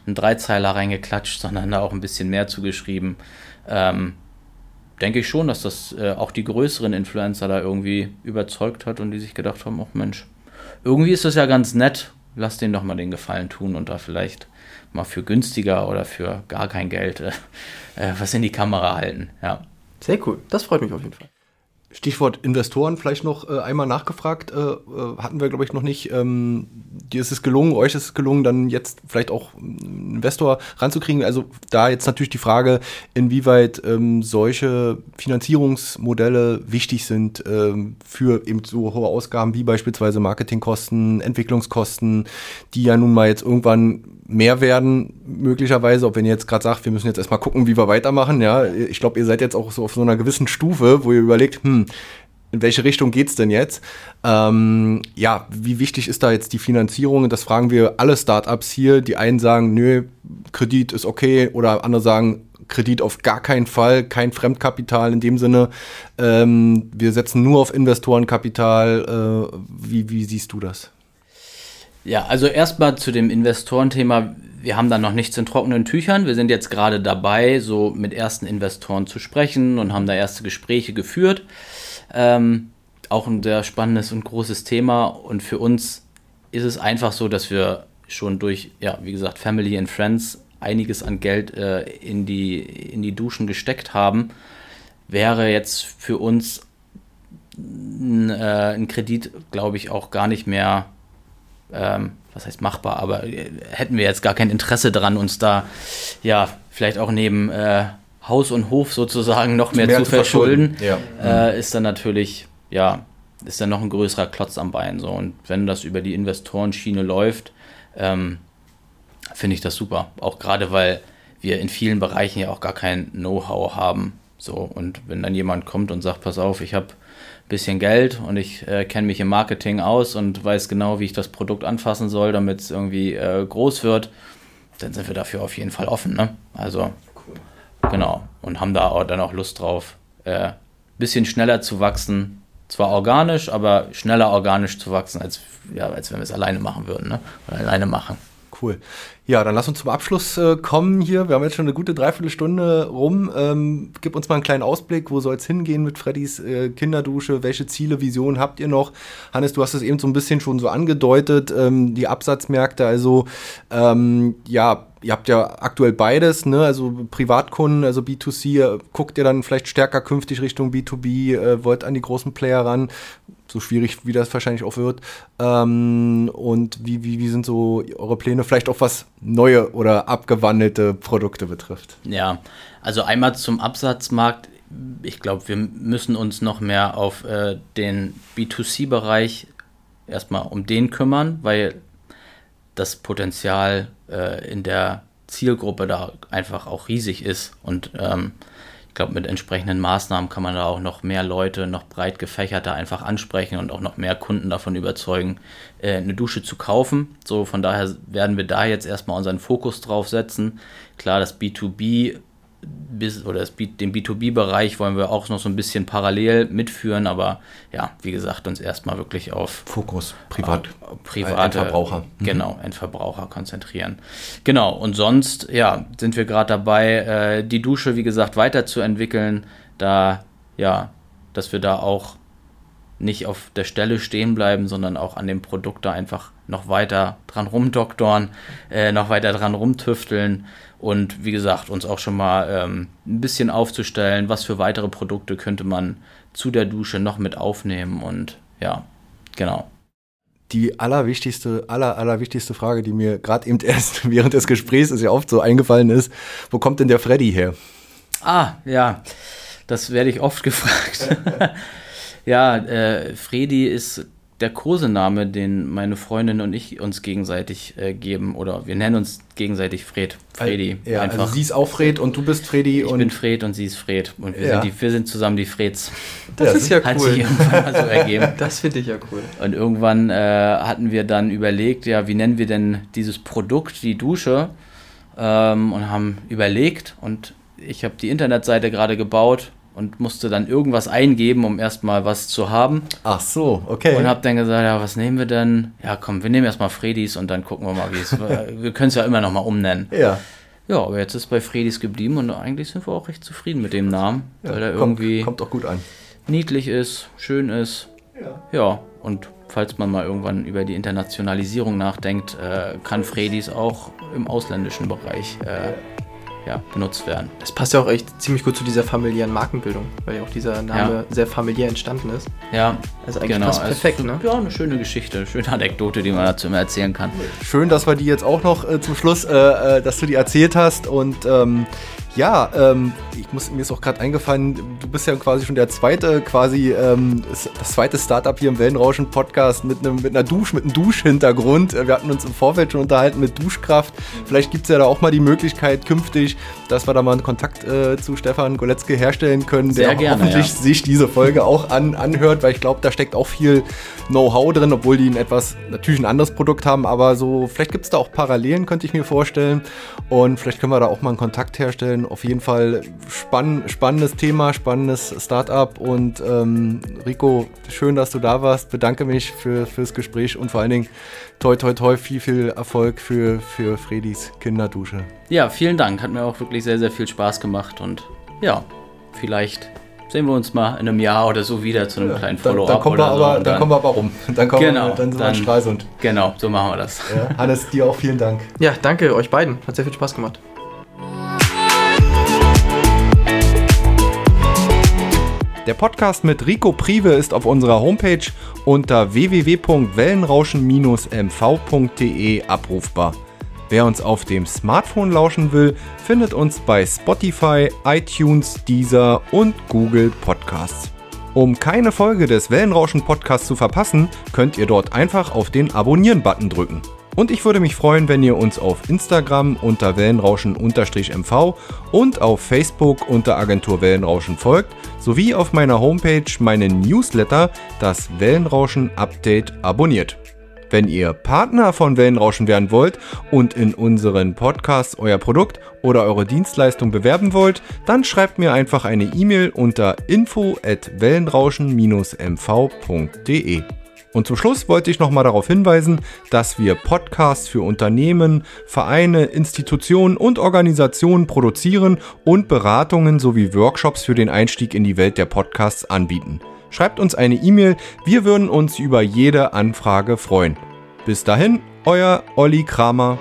[SPEAKER 2] einen Dreizeiler reingeklatscht, *laughs* sondern da auch ein bisschen mehr zugeschrieben. Ähm, denke ich schon, dass das äh, auch die größeren Influencer da irgendwie überzeugt hat und die sich gedacht haben, ach Mensch, irgendwie ist das ja ganz nett lass denen doch mal den Gefallen tun und da vielleicht mal für günstiger oder für gar kein Geld *laughs* äh, äh was in die Kamera halten. Ja.
[SPEAKER 3] Sehr cool, das freut mich auf jeden Fall.
[SPEAKER 1] Stichwort Investoren vielleicht noch äh, einmal nachgefragt, äh, äh, hatten wir glaube ich noch nicht. Ähm, dir ist es gelungen, euch ist es gelungen, dann jetzt vielleicht auch einen Investor ranzukriegen. Also da jetzt natürlich die Frage, inwieweit ähm, solche Finanzierungsmodelle wichtig sind ähm, für eben so hohe Ausgaben wie beispielsweise Marketingkosten, Entwicklungskosten, die ja nun mal jetzt irgendwann mehr werden, möglicherweise, ob wenn ihr jetzt gerade sagt, wir müssen jetzt erstmal gucken, wie wir weitermachen, ja, ich glaube, ihr seid jetzt auch so auf so einer gewissen Stufe, wo ihr überlegt, hm, in welche Richtung geht's denn jetzt? Ähm, ja, wie wichtig ist da jetzt die Finanzierung? Das fragen wir alle Startups hier. Die einen sagen, nö, Kredit ist okay, oder andere sagen, Kredit auf gar keinen Fall, kein Fremdkapital in dem Sinne. Ähm, wir setzen nur auf Investorenkapital. Äh, wie, wie siehst du das?
[SPEAKER 2] Ja, also erstmal zu dem Investorenthema. Wir haben da noch nichts in trockenen Tüchern. Wir sind jetzt gerade dabei, so mit ersten Investoren zu sprechen und haben da erste Gespräche geführt. Ähm, auch ein sehr spannendes und großes Thema. Und für uns ist es einfach so, dass wir schon durch, ja, wie gesagt, Family and Friends einiges an Geld äh, in, die, in die Duschen gesteckt haben. Wäre jetzt für uns ein, äh, ein Kredit, glaube ich, auch gar nicht mehr ähm, was heißt machbar, aber äh, hätten wir jetzt gar kein Interesse daran, uns da ja vielleicht auch neben äh, Haus und Hof sozusagen noch mehr, mehr zu, zu, verschulden, verschulden. Ja. Äh, ist dann natürlich, ja, ist dann noch ein größerer Klotz am Bein. So. Und wenn das über die Investorenschiene läuft, ähm, finde ich das super. Auch gerade, weil wir in vielen Bereichen ja auch gar kein Know-how haben. So, und wenn dann jemand kommt und sagt, pass auf, ich habe bisschen Geld und ich äh, kenne mich im Marketing aus und weiß genau, wie ich das Produkt anfassen soll, damit es irgendwie äh, groß wird, dann sind wir dafür auf jeden Fall offen. Ne? Also cool. genau und haben da auch dann auch Lust drauf, äh, bisschen schneller zu wachsen. Zwar organisch, aber schneller organisch zu wachsen, als, ja, als wenn wir es alleine machen würden. Ne? Oder alleine machen.
[SPEAKER 1] Cool. Ja, dann lass uns zum Abschluss äh, kommen hier. Wir haben jetzt schon eine gute Dreiviertelstunde rum. Ähm, gib uns mal einen kleinen Ausblick. Wo soll es hingehen mit Freddys äh, Kinderdusche? Welche Ziele, Visionen habt ihr noch? Hannes, du hast es eben so ein bisschen schon so angedeutet. Ähm, die Absatzmärkte, also ähm, ja, ihr habt ja aktuell beides, ne? Also Privatkunden, also B2C, äh, guckt ihr dann vielleicht stärker künftig Richtung B2B, äh, wollt an die großen Player ran so schwierig wie das wahrscheinlich auch wird. Ähm, und wie, wie, wie sind so eure Pläne, vielleicht auch was neue oder abgewandelte Produkte betrifft?
[SPEAKER 2] Ja, also einmal zum Absatzmarkt. Ich glaube, wir müssen uns noch mehr auf äh, den B2C-Bereich erstmal um den kümmern, weil das Potenzial äh, in der Zielgruppe da einfach auch riesig ist und ähm, glaube, mit entsprechenden Maßnahmen kann man da auch noch mehr Leute, noch breit gefächerter einfach ansprechen und auch noch mehr Kunden davon überzeugen, äh, eine Dusche zu kaufen. So, von daher werden wir da jetzt erstmal unseren Fokus drauf setzen. Klar, das B2B bis, oder das, den B2B-Bereich wollen wir auch noch so ein bisschen parallel mitführen, aber ja, wie gesagt, uns erstmal wirklich auf
[SPEAKER 1] Fokus, privat, äh,
[SPEAKER 2] private Endverbraucher. Mhm. Genau, Endverbraucher konzentrieren. Genau, und sonst, ja, sind wir gerade dabei, äh, die Dusche, wie gesagt, weiterzuentwickeln, da, ja, dass wir da auch nicht auf der Stelle stehen bleiben, sondern auch an dem Produkt da einfach noch weiter dran rumdoktoren, äh, noch weiter dran rumtüfteln und wie gesagt, uns auch schon mal ähm, ein bisschen aufzustellen, was für weitere Produkte könnte man zu der Dusche noch mit aufnehmen und ja, genau.
[SPEAKER 1] Die allerwichtigste, aller, allerwichtigste Frage, die mir gerade eben erst *laughs* während des Gesprächs ist ja oft so eingefallen ist, wo kommt denn der Freddy her?
[SPEAKER 2] Ah, ja, das werde ich oft *laughs* gefragt. ja, äh, Freddy ist der Kosename, den meine Freundin und ich uns gegenseitig äh, geben. Oder wir nennen uns gegenseitig Fred. Fredi.
[SPEAKER 1] Ja, also einfach. Also sie ist auch Fred und du bist Fredi.
[SPEAKER 2] Ich und bin Fred und sie ist Fred. Und wir, ja. sind, die, wir sind zusammen die Freds.
[SPEAKER 3] Das ja, ist ja
[SPEAKER 2] hat cool. Sich irgendwann mal so ergeben. *laughs*
[SPEAKER 3] Das finde ich ja cool.
[SPEAKER 2] Und irgendwann äh, hatten wir dann überlegt, ja, wie nennen wir denn dieses Produkt, die Dusche? Ähm, und haben überlegt und ich habe die Internetseite gerade gebaut und musste dann irgendwas eingeben, um erstmal was zu haben.
[SPEAKER 1] Ach so, okay.
[SPEAKER 2] Und habe dann gesagt, ja, was nehmen wir denn? Ja, komm, wir nehmen erstmal Fredis und dann gucken wir mal, wie es. *laughs* wir können es ja immer noch mal umnennen.
[SPEAKER 1] Ja.
[SPEAKER 2] Ja, aber jetzt ist bei Fredis geblieben und eigentlich sind wir auch recht zufrieden mit dem Namen, ja, weil er irgendwie
[SPEAKER 1] kommt auch gut an.
[SPEAKER 2] Niedlich ist, schön ist. Ja. Ja, Und falls man mal irgendwann über die Internationalisierung nachdenkt, äh, kann Fredis auch im ausländischen Bereich äh, ja, benutzt werden.
[SPEAKER 3] Das passt ja auch echt ziemlich gut zu dieser familiären Markenbildung, weil ja auch dieser Name ja. sehr familiär entstanden ist.
[SPEAKER 2] Ja, also eigentlich genau. passt perfekt, also, ne? Ja, eine schöne Geschichte, eine schöne Anekdote, die man dazu immer erzählen kann.
[SPEAKER 1] Schön, dass wir die jetzt auch noch äh, zum Schluss, äh, äh dass du die erzählt hast und ähm, ja, ähm, ich muss, mir ist auch gerade eingefallen, du bist ja quasi schon der zweite, quasi ähm, das zweite Startup hier im Wellenrauschen-Podcast mit, einem, mit einer Dusche, mit einem Duschhintergrund. Wir hatten uns im Vorfeld schon unterhalten mit Duschkraft. Vielleicht gibt es ja da auch mal die Möglichkeit künftig, dass wir da mal einen Kontakt äh, zu Stefan Goletzke herstellen können,
[SPEAKER 2] Sehr der gerne,
[SPEAKER 1] hoffentlich
[SPEAKER 2] ja.
[SPEAKER 1] sich diese Folge auch an, anhört, weil ich glaube, da steckt auch viel Know-how drin, obwohl die ein etwas, natürlich ein anderes Produkt haben, aber so, vielleicht gibt es da auch Parallelen, könnte ich mir vorstellen. Und vielleicht können wir da auch mal einen Kontakt herstellen. Auf jeden Fall spann, spannendes Thema, spannendes Startup. Und ähm, Rico, schön, dass du da warst. Bedanke mich für, fürs Gespräch und vor allen Dingen toi toi toi, viel, viel Erfolg für, für Fredis Kinderdusche.
[SPEAKER 2] Ja, vielen Dank. Hat mir auch wirklich sehr, sehr viel Spaß gemacht und ja, vielleicht sehen wir uns mal in einem Jahr oder so wieder zu einem ja, kleinen Follow-up.
[SPEAKER 1] Dann, dann, kommen wir aber, dann, dann, kommen wir aber rum. *laughs*
[SPEAKER 2] Dann, kommen
[SPEAKER 1] genau, wir, dann sind wir in Stralsund.
[SPEAKER 2] Genau, so machen wir das.
[SPEAKER 1] Ja, Hannes, dir auch vielen Dank.
[SPEAKER 3] Ja, danke euch beiden. Hat sehr viel Spaß gemacht.
[SPEAKER 1] Der Podcast mit Rico Prive ist auf unserer Homepage unter www.wellenrauschen-mv.de abrufbar. Wer uns auf dem Smartphone lauschen will, findet uns bei Spotify, iTunes, Deezer und Google Podcasts. Um keine Folge des Wellenrauschen Podcasts zu verpassen, könnt ihr dort einfach auf den Abonnieren-Button drücken. Und ich würde mich freuen, wenn ihr uns auf Instagram unter Wellenrauschen-MV und auf Facebook unter Agentur Wellenrauschen folgt, sowie auf meiner Homepage meinen Newsletter, das Wellenrauschen Update, abonniert. Wenn ihr Partner von Wellenrauschen werden wollt und in unseren Podcasts euer Produkt oder eure Dienstleistung bewerben wollt, dann schreibt mir einfach eine E-Mail unter info at wellenrauschen-mv.de. Und zum Schluss wollte ich nochmal darauf hinweisen, dass wir Podcasts für Unternehmen, Vereine, Institutionen und Organisationen produzieren und Beratungen sowie Workshops für den Einstieg in die Welt der Podcasts anbieten. Schreibt uns eine E-Mail, wir würden uns über jede Anfrage freuen. Bis dahin, euer Olli Kramer.